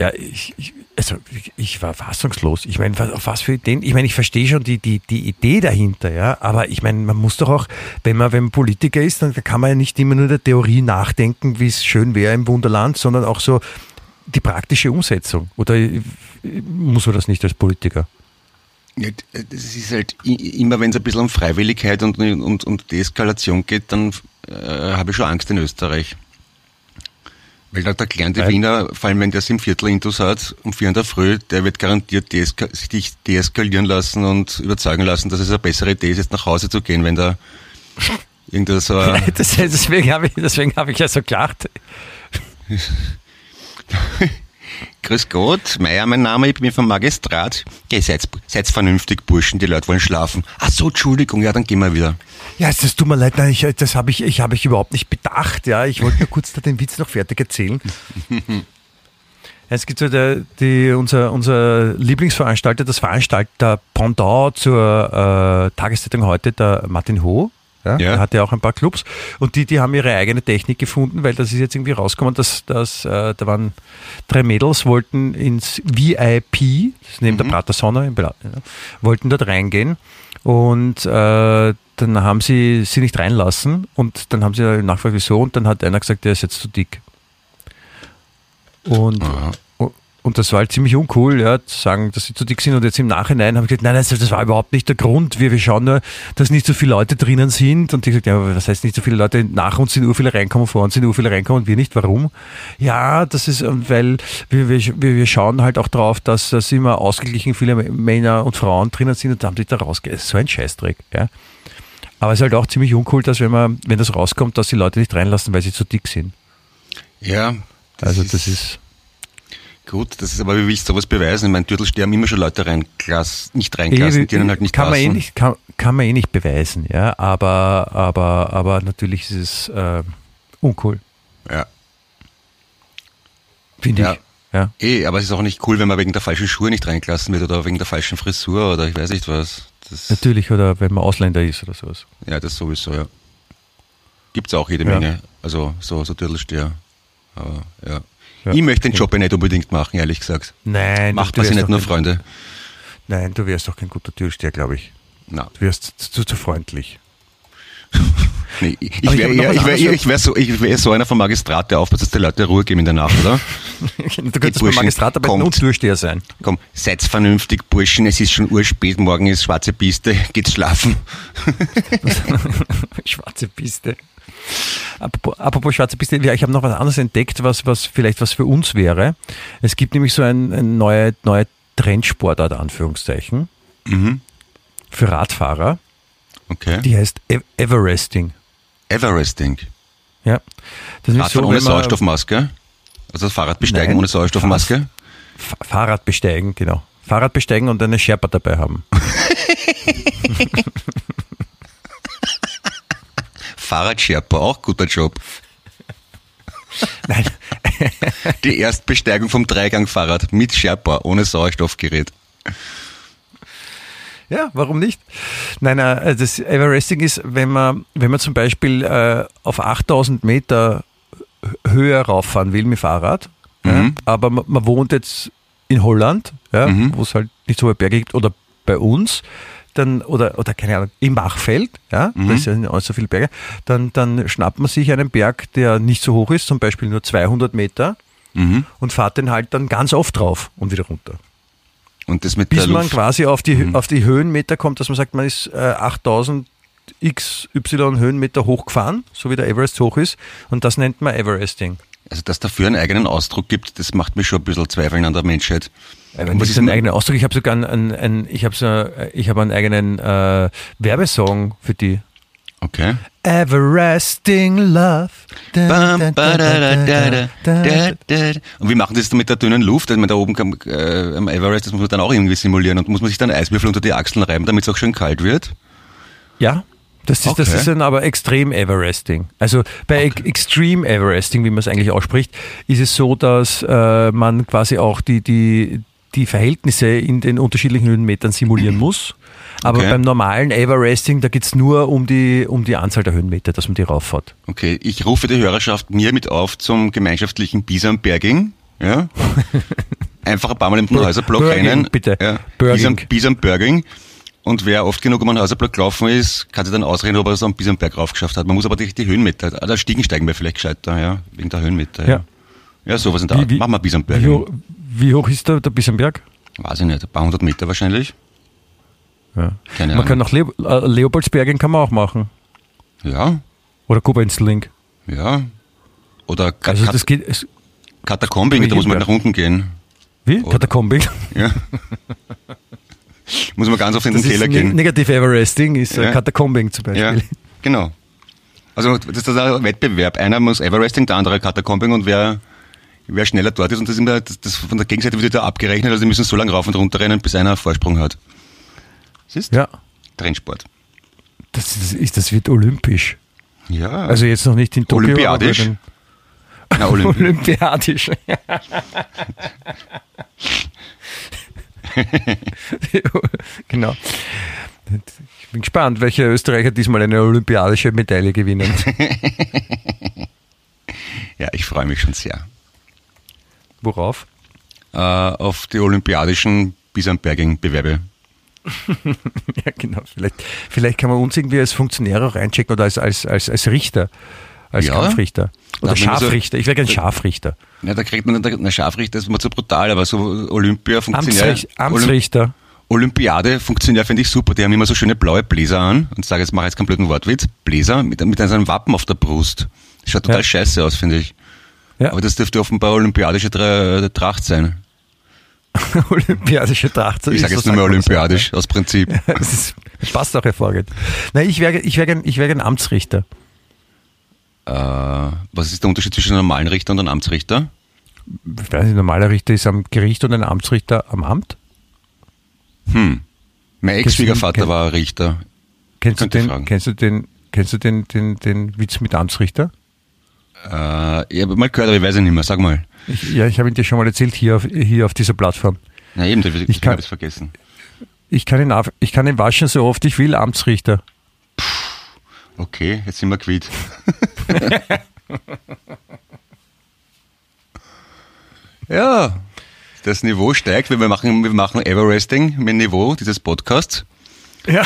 Ja, ich, ich, also ich, war fassungslos. Ich meine, auf was für Ideen? Ich meine, ich verstehe schon die, die, die Idee dahinter, ja. Aber ich meine, man muss doch auch, wenn man, wenn man Politiker ist, dann kann man ja nicht immer nur der Theorie nachdenken, wie es schön wäre im Wunderland, sondern auch so die praktische Umsetzung. Oder äh, muss man das nicht als Politiker? Das ist halt immer, wenn es ein bisschen um Freiwilligkeit und, und, und Deeskalation geht, dann äh, habe ich schon Angst in Österreich. Weil da der kleine Wiener, vor allem wenn der es im Viertel Intus hat, um vier in der Früh, der wird garantiert deeska sich deeskalieren lassen und überzeugen lassen, dass es eine bessere Idee ist, jetzt nach Hause zu gehen, wenn da irgendwas so deswegen habe ich, deswegen habe ich ja so gelacht. Grüß Gott, Meier, mein Name, ich bin vom Magistrat. Geh, seid, seid vernünftig, Burschen, die Leute wollen schlafen. Ach so, Entschuldigung, ja, dann gehen wir wieder. Ja, das tut mir leid, nein, ich, das habe ich, ich habe ich überhaupt nicht bedacht. Ja, ich wollte nur kurz da den Witz noch fertig erzählen. Es gibt so der, die, unser, unser Lieblingsveranstalter, das Veranstalter Pendant zur äh, Tageszeitung heute, der Martin Ho. Ja, Ja. Der hat ja auch ein paar Clubs und die, die haben ihre eigene Technik gefunden, weil das ist jetzt irgendwie rausgekommen, dass, dass äh, da waren drei Mädels, wollten ins VIP, das ist neben der Prater Bela- ja, wollten dort reingehen und äh, dann haben sie sie nicht reinlassen und dann haben sie nachgefragt, wieso und dann hat einer gesagt, der ist jetzt zu dick. Und Aha. Und das war halt ziemlich uncool, ja, zu sagen, dass sie zu dick sind. Und jetzt im Nachhinein habe ich gesagt, nein, nein, das war überhaupt nicht der Grund. Wir, wir schauen nur, dass nicht so viele Leute drinnen sind. Und die gesagt, ja, aber was heißt nicht so viele Leute nach uns sind, nur viele reinkommen, vor uns sind nur viele reinkommen und wir nicht. Warum? Ja, das ist, weil wir, wir, wir schauen halt auch drauf, dass, dass immer ausgeglichen viele Männer und Frauen drinnen sind und da haben die da rausgehen. So ein Scheißdreck, ja. Aber es ist halt auch ziemlich uncool, dass wenn man, wenn das rauskommt, dass die Leute nicht reinlassen, weil sie zu dick sind. Ja. Das also das ist Gut, das ist aber, wie willst du sowas beweisen? Ich meine, Dürtelste haben immer schon Leute reinklass, nicht reinklassen, die dann halt nicht kann passen. Man eh nicht, kann, kann man eh nicht beweisen, ja, aber, aber, aber natürlich ist es äh, uncool. Ja. Finde ja. ich. Ja. Eh, aber es ist auch nicht cool, wenn man wegen der falschen Schuhe nicht reinklassen wird oder wegen der falschen Frisur oder ich weiß nicht was. Das Natürlich, oder wenn man Ausländer ist oder sowas. Ja, das sowieso, ja. Gibt es auch jede ja. Menge. Also so, so Dürtelsteher. Aber ja. Ja. Ich möchte den Job ja nicht unbedingt machen, ehrlich gesagt. Nein. Macht man sich nicht nur Freunde. Nein, du wärst doch kein guter Türsteher, glaube ich. Nein. Du wärst zu, zu freundlich. nee, ich wäre wär, wär, wär so, einer vom Magistrat, der aufpasst, dass die Leute Ruhe geben in der Nacht, oder? du könntest beim Magistrat aber kommt, und Türsteher sein. Komm, seid vernünftig, Burschen, es ist schon urspät, morgen ist schwarze Piste, geht's schlafen. schwarze Piste. Apropos, apropos schwarze Piste, ich habe noch was anderes entdeckt, was, was vielleicht was für uns wäre. Es gibt nämlich so ein, ein neue, neue Trendsportart, Anführungszeichen, mhm. für Radfahrer. Okay. Die heißt e Everesting. Everesting? Ja. Das Radfahren so, ohne Sauerstoffmaske? Also das Fahrrad besteigen Nein, ohne Sauerstoffmaske? Fahrrad besteigen, genau. Fahrrad besteigen und eine Sherpa dabei haben. Fahrradsherpa, auch guter Job. Nein. Die Erstbesteigung vom Dreigang-Fahrrad mit Sherpa, ohne Sauerstoffgerät. Ja, warum nicht? Nein, äh, das Everesting ist, wenn man, wenn man zum Beispiel äh, auf 8000 Meter Höhe rauffahren will mit Fahrrad, mhm. aber man, wohnt jetzt in Holland, ja, mhm. wo es halt nicht so hohe Berge gibt, oder bei uns, dann, oder, oder keine Ahnung, im Machfeld, ja, mhm. da ist ja nicht so viele Berge, dann, dann schnappt man sich einen Berg, der nicht so hoch ist, zum Beispiel nur 200 Meter, mhm. und fahrt den halt dann ganz oft drauf und wieder runter. Und das mit Bis man Luft. quasi auf die, mhm. auf die Höhenmeter kommt, dass man sagt, man ist äh, 8000 XY Höhenmeter hochgefahren, so wie der Everest hoch ist, und das nennt man Everesting. Also, dass dafür einen eigenen Ausdruck gibt, das macht mich schon ein bisschen zweifeln an der Menschheit. Wenn was ist ein eigener Ausdruck? Ich habe sogar einen, einen ich habe so, ich habe einen eigenen äh, Werbesong für die. Okay. Everlasting Love. Und wie machen Sie das mit der dünnen Luft? Also da oben kann, äh, am Everest, das muss man dann auch irgendwie simulieren und muss man sich dann Eiswürfel unter die Achseln reiben, damit es auch schön kalt wird? Ja, das ist, okay. das ist dann aber extrem Everesting. Also bei okay. Extreme Everesting, wie man es eigentlich ausspricht, ist es so, dass äh, man quasi auch die, die, die Verhältnisse in den unterschiedlichen Höhenmetern simulieren muss. Aber okay. beim normalen Everesting, da geht es nur um die, um die Anzahl der Höhenmeter, dass man die rauffährt. Okay, ich rufe die Hörerschaft mir mit auf zum gemeinschaftlichen Bisamberging. Ja? Einfach ein paar Mal im Häuserblock rennen. Bitte. Ja. Bisamberging. Und wer oft genug um einen Häuserblock gelaufen ist, kann sich dann ausreden, ob er es am Bisamberg raufgeschafft hat. Man muss aber die, die Höhenmeter, also Stiegen steigen wir vielleicht gescheiter, ja, wegen der Höhenmeter. Ja, ja, ja sowas in der Art. Machen wir Bisamberg. Wie, wie hoch ist der, der Bisamberg? Weiß ich nicht, ein paar hundert Meter wahrscheinlich. Ja. Keine man Ahnung. kann nach Le äh, Leopoldsbergen kann man auch machen. Ja. Oder Kuba-Inselling. Ja. Oder Ka also das geht, es Katakombing, da muss man nach unten gehen. Wie? Oder, Katakombing? Ja. muss man ganz oft in das den Keller gehen. Negative Everesting ist äh, ja. Katakombing zum Beispiel. Ja, genau. Also das ist ein Wettbewerb. Einer muss Everesting, der andere Katakombing und wer wer schneller dort ist und das, immer, das, das von der Gegenseite wird da abgerechnet, also die müssen so lange rauf und runter rennen, bis einer Vorsprung hat. Siehst du? Ja. Trendsport. Das, das, ist, das wird olympisch. Ja. Also jetzt noch nicht in Tokio. Olympiadisch. Na, Olympi Olympiadisch. genau. Ich bin gespannt, welche Österreicher diesmal eine olympiadische Medaille gewinnen. ja, ich freue mich schon sehr. Worauf? Äh, auf die olympiadischen Bisamberging-Bewerbe. ja, genau. Vielleicht, vielleicht kann man uns irgendwie als Funktionär auch reinchecken oder als, als, als, als Richter. als Ja? Kampfrichter. Oder Da Scharfrichter. Ich wäre gern Scharfrichter. Ja, da kriegt man, eine Scharfrichter ist mir zu brutal, aber so Olympia funktioniert. Amtsricht, Amtsrichter. Olympiade funktioniert, finde ich super. Die haben immer so schöne blaue Bläser an. Und sage jetzt, mache jetzt kompletten Wortwitz. Bläser mit, mit einem Wappen auf der Brust. Das schaut total Ja. scheiße aus, finde ich. Ja. Aber das dürfte offenbar olympiadische Tra Tracht sein. Olympiadische Tracht. so Ich sage jetzt nur das. olympiadisch, aus Prinzip. Ist, das passt auch hervorragend. Nein, ich wäre ich wär gern, ich wär gern Amtsrichter. Äh, was ist der Unterschied zwischen einem normalen Richter und einem Amtsrichter? Ich weiß nicht, ein normaler Richter ist am Gericht und ein Amtsrichter am Amt. Hm. Mein Ex-Schwiegervater war Richter. Kennst du den, kennst du den, kennst du den, den, den Witz mit Amtsrichter? Äh, ich habe mal gehört, aber ich weiß es nicht mehr. Sag mal. Ich, ja, ich habe ihn dir schon mal erzählt hier auf, hier auf dieser Plattform. Na eben, ich, ich kann- habe es vergessen. Ich kann ihn, ich kann ihn waschen so oft ich will, Amtsrichter. Okay, jetzt sind wir quitt. ja, das Niveau steigt. Wir machen, wir machen Everesting mit Niveau dieses Podcasts. Ja.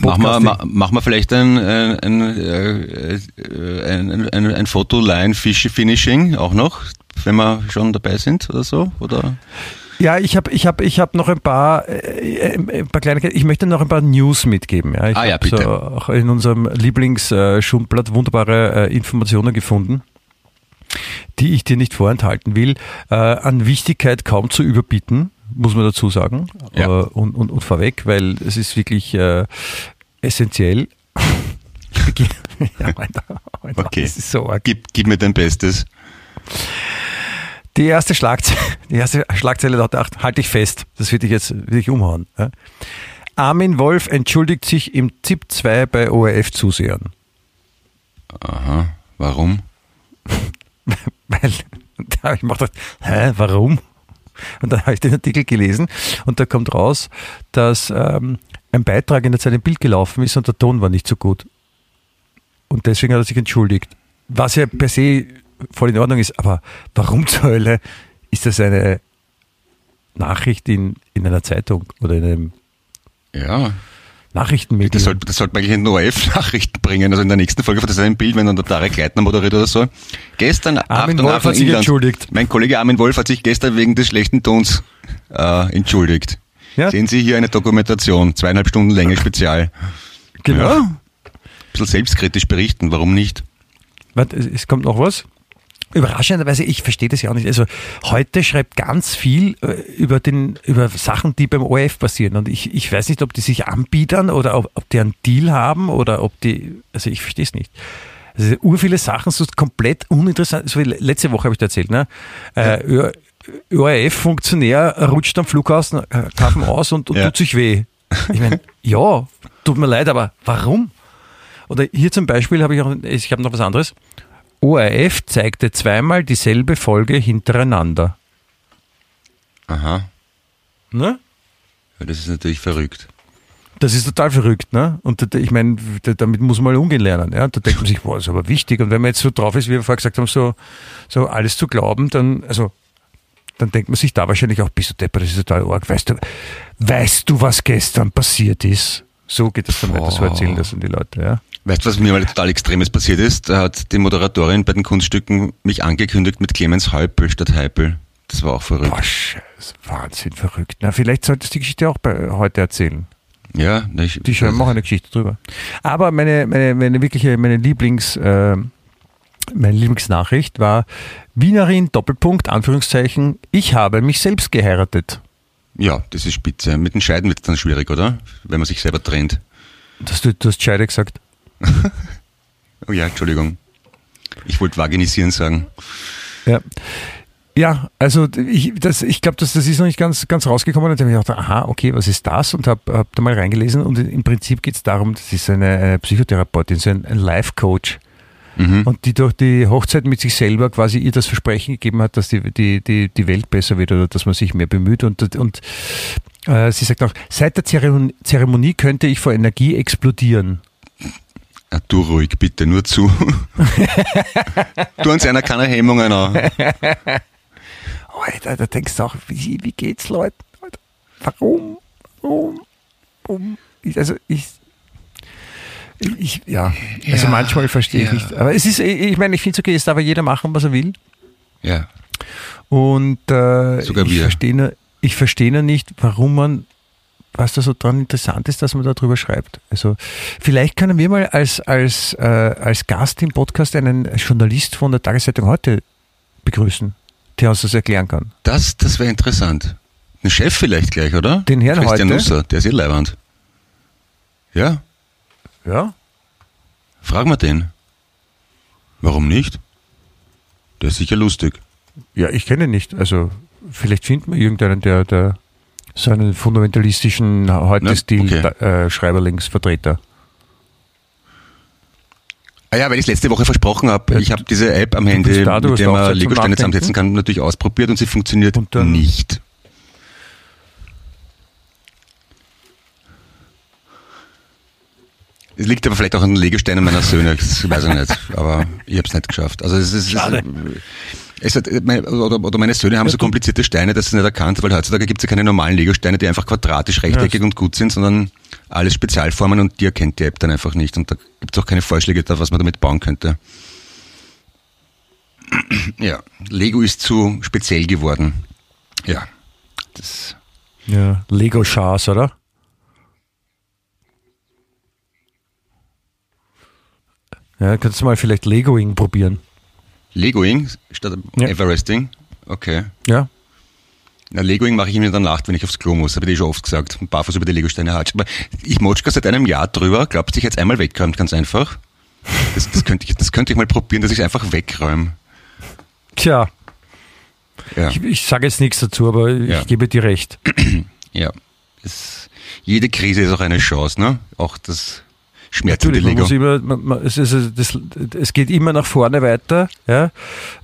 Machen wir, Podcasting. ma, machen wir vielleicht ein, ein, ein, äh, äh, ein, ein, ein Fotoline-Finishing auch noch, wenn wir schon dabei sind oder so? Oder? Ja, ich habe ich hab, ich hab noch ein paar, äh, ein paar Kleinigkeiten. Ich möchte noch ein paar News mitgeben. Ja. Ich Ah ja, bitte. So auch in unserem Lieblings-Schundblatt wunderbare äh, Informationen gefunden, die ich dir nicht vorenthalten will. Äh, an Wichtigkeit kaum zu überbieten, muss man dazu sagen. Ja. Und, und, und vorweg, weil es ist wirklich äh, essentiell. Ich ja, Alter, Alter, Okay. So. Gib, gib mir dein Bestes. Die erste Schlagzeile, die erste Schlagzeile ach, halte ich fest, das wird dich jetzt wirklich umhauen. Ja. Armin Wolf entschuldigt sich im ZIP 2 bei ORF-Zusehern. Aha, warum? Weil, da habe ich mir gedacht, hä, warum? Und dann habe ich den Artikel gelesen und da kommt raus, dass ähm, ein Beitrag in der Zeit im Bild gelaufen ist und der Ton war nicht so gut. Und deswegen hat er sich entschuldigt. Was ja per se voll in Ordnung ist, aber warum zur Hölle ist das eine Nachricht in, in einer Zeitung oder in einem Ja, Nachrichtenmedium? das sollte, das sollte man eigentlich in ORF-Nachrichten bringen. Also in der nächsten Folge von das ein Bild, wenn dann der Tarek Leitner moderiert oder so. Gestern, Armin Wolf hat sich Inland. entschuldigt. Mein Kollege Armin Wolf hat sich gestern wegen des schlechten Tons äh, entschuldigt. Ja. Sehen Sie hier eine Dokumentation, zweieinhalb Stunden Länge Spezial. genau. Ja. Ein bisschen selbstkritisch berichten, warum nicht? Warte, es kommt noch was. Überraschenderweise, ich verstehe das ja auch nicht. Also heute schreibt ganz viel äh, über den über Sachen, die beim ORF passieren. Und ich, ich weiß nicht, ob die sich anbiedern oder ob, ob die einen Deal haben oder ob die. Also ich verstehe es nicht. Also ur viele Sachen so komplett uninteressant. So wie letzte Woche habe ich dir erzählt, ne? Äh, ORF-Funktionär rutscht am Flughafen äh, aus und, und Ja. tut sich weh. Ich meine, ja, tut mir leid, aber warum? Oder hier zum Beispiel habe ich auch, ich habe noch was anderes. ORF zeigte zweimal dieselbe Folge hintereinander. Aha, Ne? ja, das ist natürlich verrückt. Das ist total verrückt, ne? Und ich meine, da- damit muss man mal umgehen lernen. Ja? Da denkt man sich, boah, ist aber wichtig. Und wenn man jetzt so drauf ist, wie wir vorher gesagt haben, so, so alles zu glauben, dann, also, dann denkt man sich da wahrscheinlich auch, bist du deppert, das ist total arg. Weißt du, weißt du, was gestern passiert ist? So geht das dann weiter, so erzählen das dann die Leute, ja. Weißt du, was mir mal total Extremes passiert ist? Da hat die Moderatorin bei den Kunststücken mich angekündigt mit Clemens Heupel statt Heipel. Das war auch verrückt. Boah, scheiße, Wahnsinn, verrückt. Na, vielleicht solltest du die Geschichte auch bei, heute erzählen. Ja, ich, Die schreiben auch eine Geschichte drüber. Aber meine, meine, meine wirkliche, meine Lieblings, äh, meine Lieblingsnachricht war Wienerin, Doppelpunkt, Anführungszeichen, ich habe mich selbst geheiratet. Ja, das ist spitze. Mit den Scheiden wird es dann schwierig, oder? Wenn man sich selber trennt. Das, du, du hast Scheide gesagt. Oh ja, Entschuldigung. Ich wollte vaginisieren sagen. Ja. Ja, also ich, das, ich glaube, das, das ist noch nicht ganz, ganz rausgekommen. Und dann habe ich gedacht, aha, okay, was ist das? Und habe hab da mal reingelesen. Und im Prinzip geht es darum, das ist eine, eine Psychotherapeutin, so ein, ein Life-Coach. Mhm. Und die durch die Hochzeit mit sich selber quasi ihr das Versprechen gegeben hat, dass die, die, die, die Welt besser wird oder dass man sich mehr bemüht. Und, und äh, sie sagt auch, seit der Zeremonie könnte ich vor Energie explodieren. Ja, du ruhig, bitte, nur zu. du uns einer keine Hemmungen an. Alter, da denkst du auch, wie, wie geht's Leuten? Alter, warum? Warum? Ich, also ich, Ich, ja, also Ja, manchmal verstehe ich ja. nicht. Aber es ist, ich meine, ich finde es okay, es darf aber jeder machen, was er will. Ja. Und äh, Sogar ich wir. verstehe nur, ich verstehe nur nicht, warum man, was da so dran interessant ist, dass man darüber schreibt. Also vielleicht können wir mal als, als, äh, als Gast im Podcast einen Journalist von der Tageszeitung heute begrüßen, der uns das erklären kann. Das, das wäre interessant. Ein Chef vielleicht gleich, oder? Den Herrn Christian heute? Nusser, der ist eh leiwand. Ja, Ja? frag mal den. Warum nicht? Der ist sicher lustig. Ja, ich kenne ihn nicht. Also vielleicht finden wir irgendeinen, der, der so einen fundamentalistischen Heute-Stil Na, okay. äh, Schreiberlingsvertreter. Ah ja, weil ich es letzte Woche versprochen habe, Ja, ich habe diese App am Handy, da, mit der man Lego-Steine zusammensetzen kann, natürlich ausprobiert und sie funktioniert Und nicht. Es liegt aber vielleicht auch an den Legosteinen meiner Söhne, das weiß ich nicht, aber ich habe es nicht geschafft. Also es ist, Schade. es hat, mein, oder, oder meine Söhne haben so komplizierte Steine, dass sie es nicht erkannt, weil heutzutage gibt es ja keine normalen Lego-Steine, die einfach quadratisch, rechteckig Ja. und gut sind, sondern alles Spezialformen und die erkennt die App dann einfach nicht. Und da gibt es auch keine Vorschläge, da, was man damit bauen könnte. Ja, Lego ist zu speziell geworden. Ja, das, Ja, Lego Chars, oder? Ja, kannst du mal vielleicht Legoing probieren. Legoing statt Ja. Everesting. Okay. Ja? Na, Legoing mache ich immer in der Nacht, wenn ich aufs Klo muss. Habe ich eh schon oft gesagt. Ein Barfuß über die Legosteine hatsch. Aber ich motschka seit einem Jahr drüber. Glaubst du, ich jetzt einmal wegräumt, ganz einfach? Das, das, könnte ich, das könnte ich mal probieren, dass ich es einfach wegräume. Tja, Ja. ich, ich sage jetzt nichts dazu, aber Ja. ich gebe dir recht. ja. Das, jede Krise ist auch eine Chance, ne? Auch das schmerzende Natürlich, man immer, man, es, ist, das, es geht immer nach vorne weiter. Ja?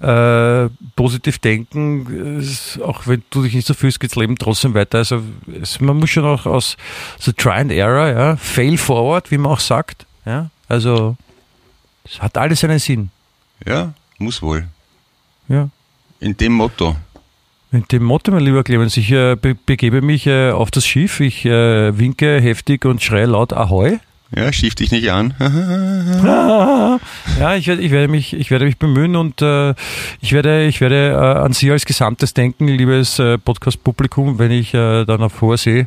Äh, positiv denken, es, auch wenn du dich nicht so fühlst, geht das Leben trotzdem weiter. Also es, man muss schon auch aus so Try and Error, ja? Fail forward, wie man auch sagt. Ja? Also es hat alles seinen Sinn. Ja, muss wohl. Ja. In dem Motto. Mit dem Motto, mein lieber Clemens, ich äh, be begebe mich äh, auf das Schiff, ich äh, winke heftig und schreie laut Ahoi. Ja, schief dich nicht an. Ja, ich werde, ich werde mich, ich werde mich bemühen und äh, ich werde, ich werde äh, an Sie als Gesamtes denken, liebes äh, Podcast-Publikum, wenn ich äh, dann auf hoher See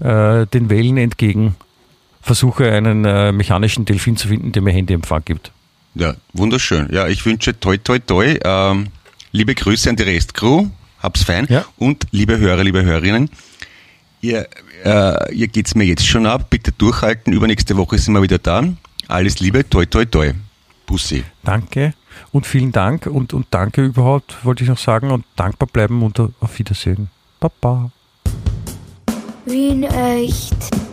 äh, den Wellen entgegen versuche, einen äh, mechanischen Delfin zu finden, der mir Handyempfang gibt. Ja, wunderschön. Ja, ich wünsche toi toi toi. Ähm, liebe Grüße an die Restcrew. Hab's fein. Ja. Und liebe Hörer, liebe Hörerinnen, ihr, äh, ihr geht's mir jetzt schon ab. Bitte durchhalten. Übernächste Woche sind wir wieder da. Alles Liebe, toi toi toi. Bussi. Danke und vielen Dank und, und danke überhaupt, wollte ich noch sagen, und dankbar bleiben und auf Wiedersehen. Baba. Wien echt.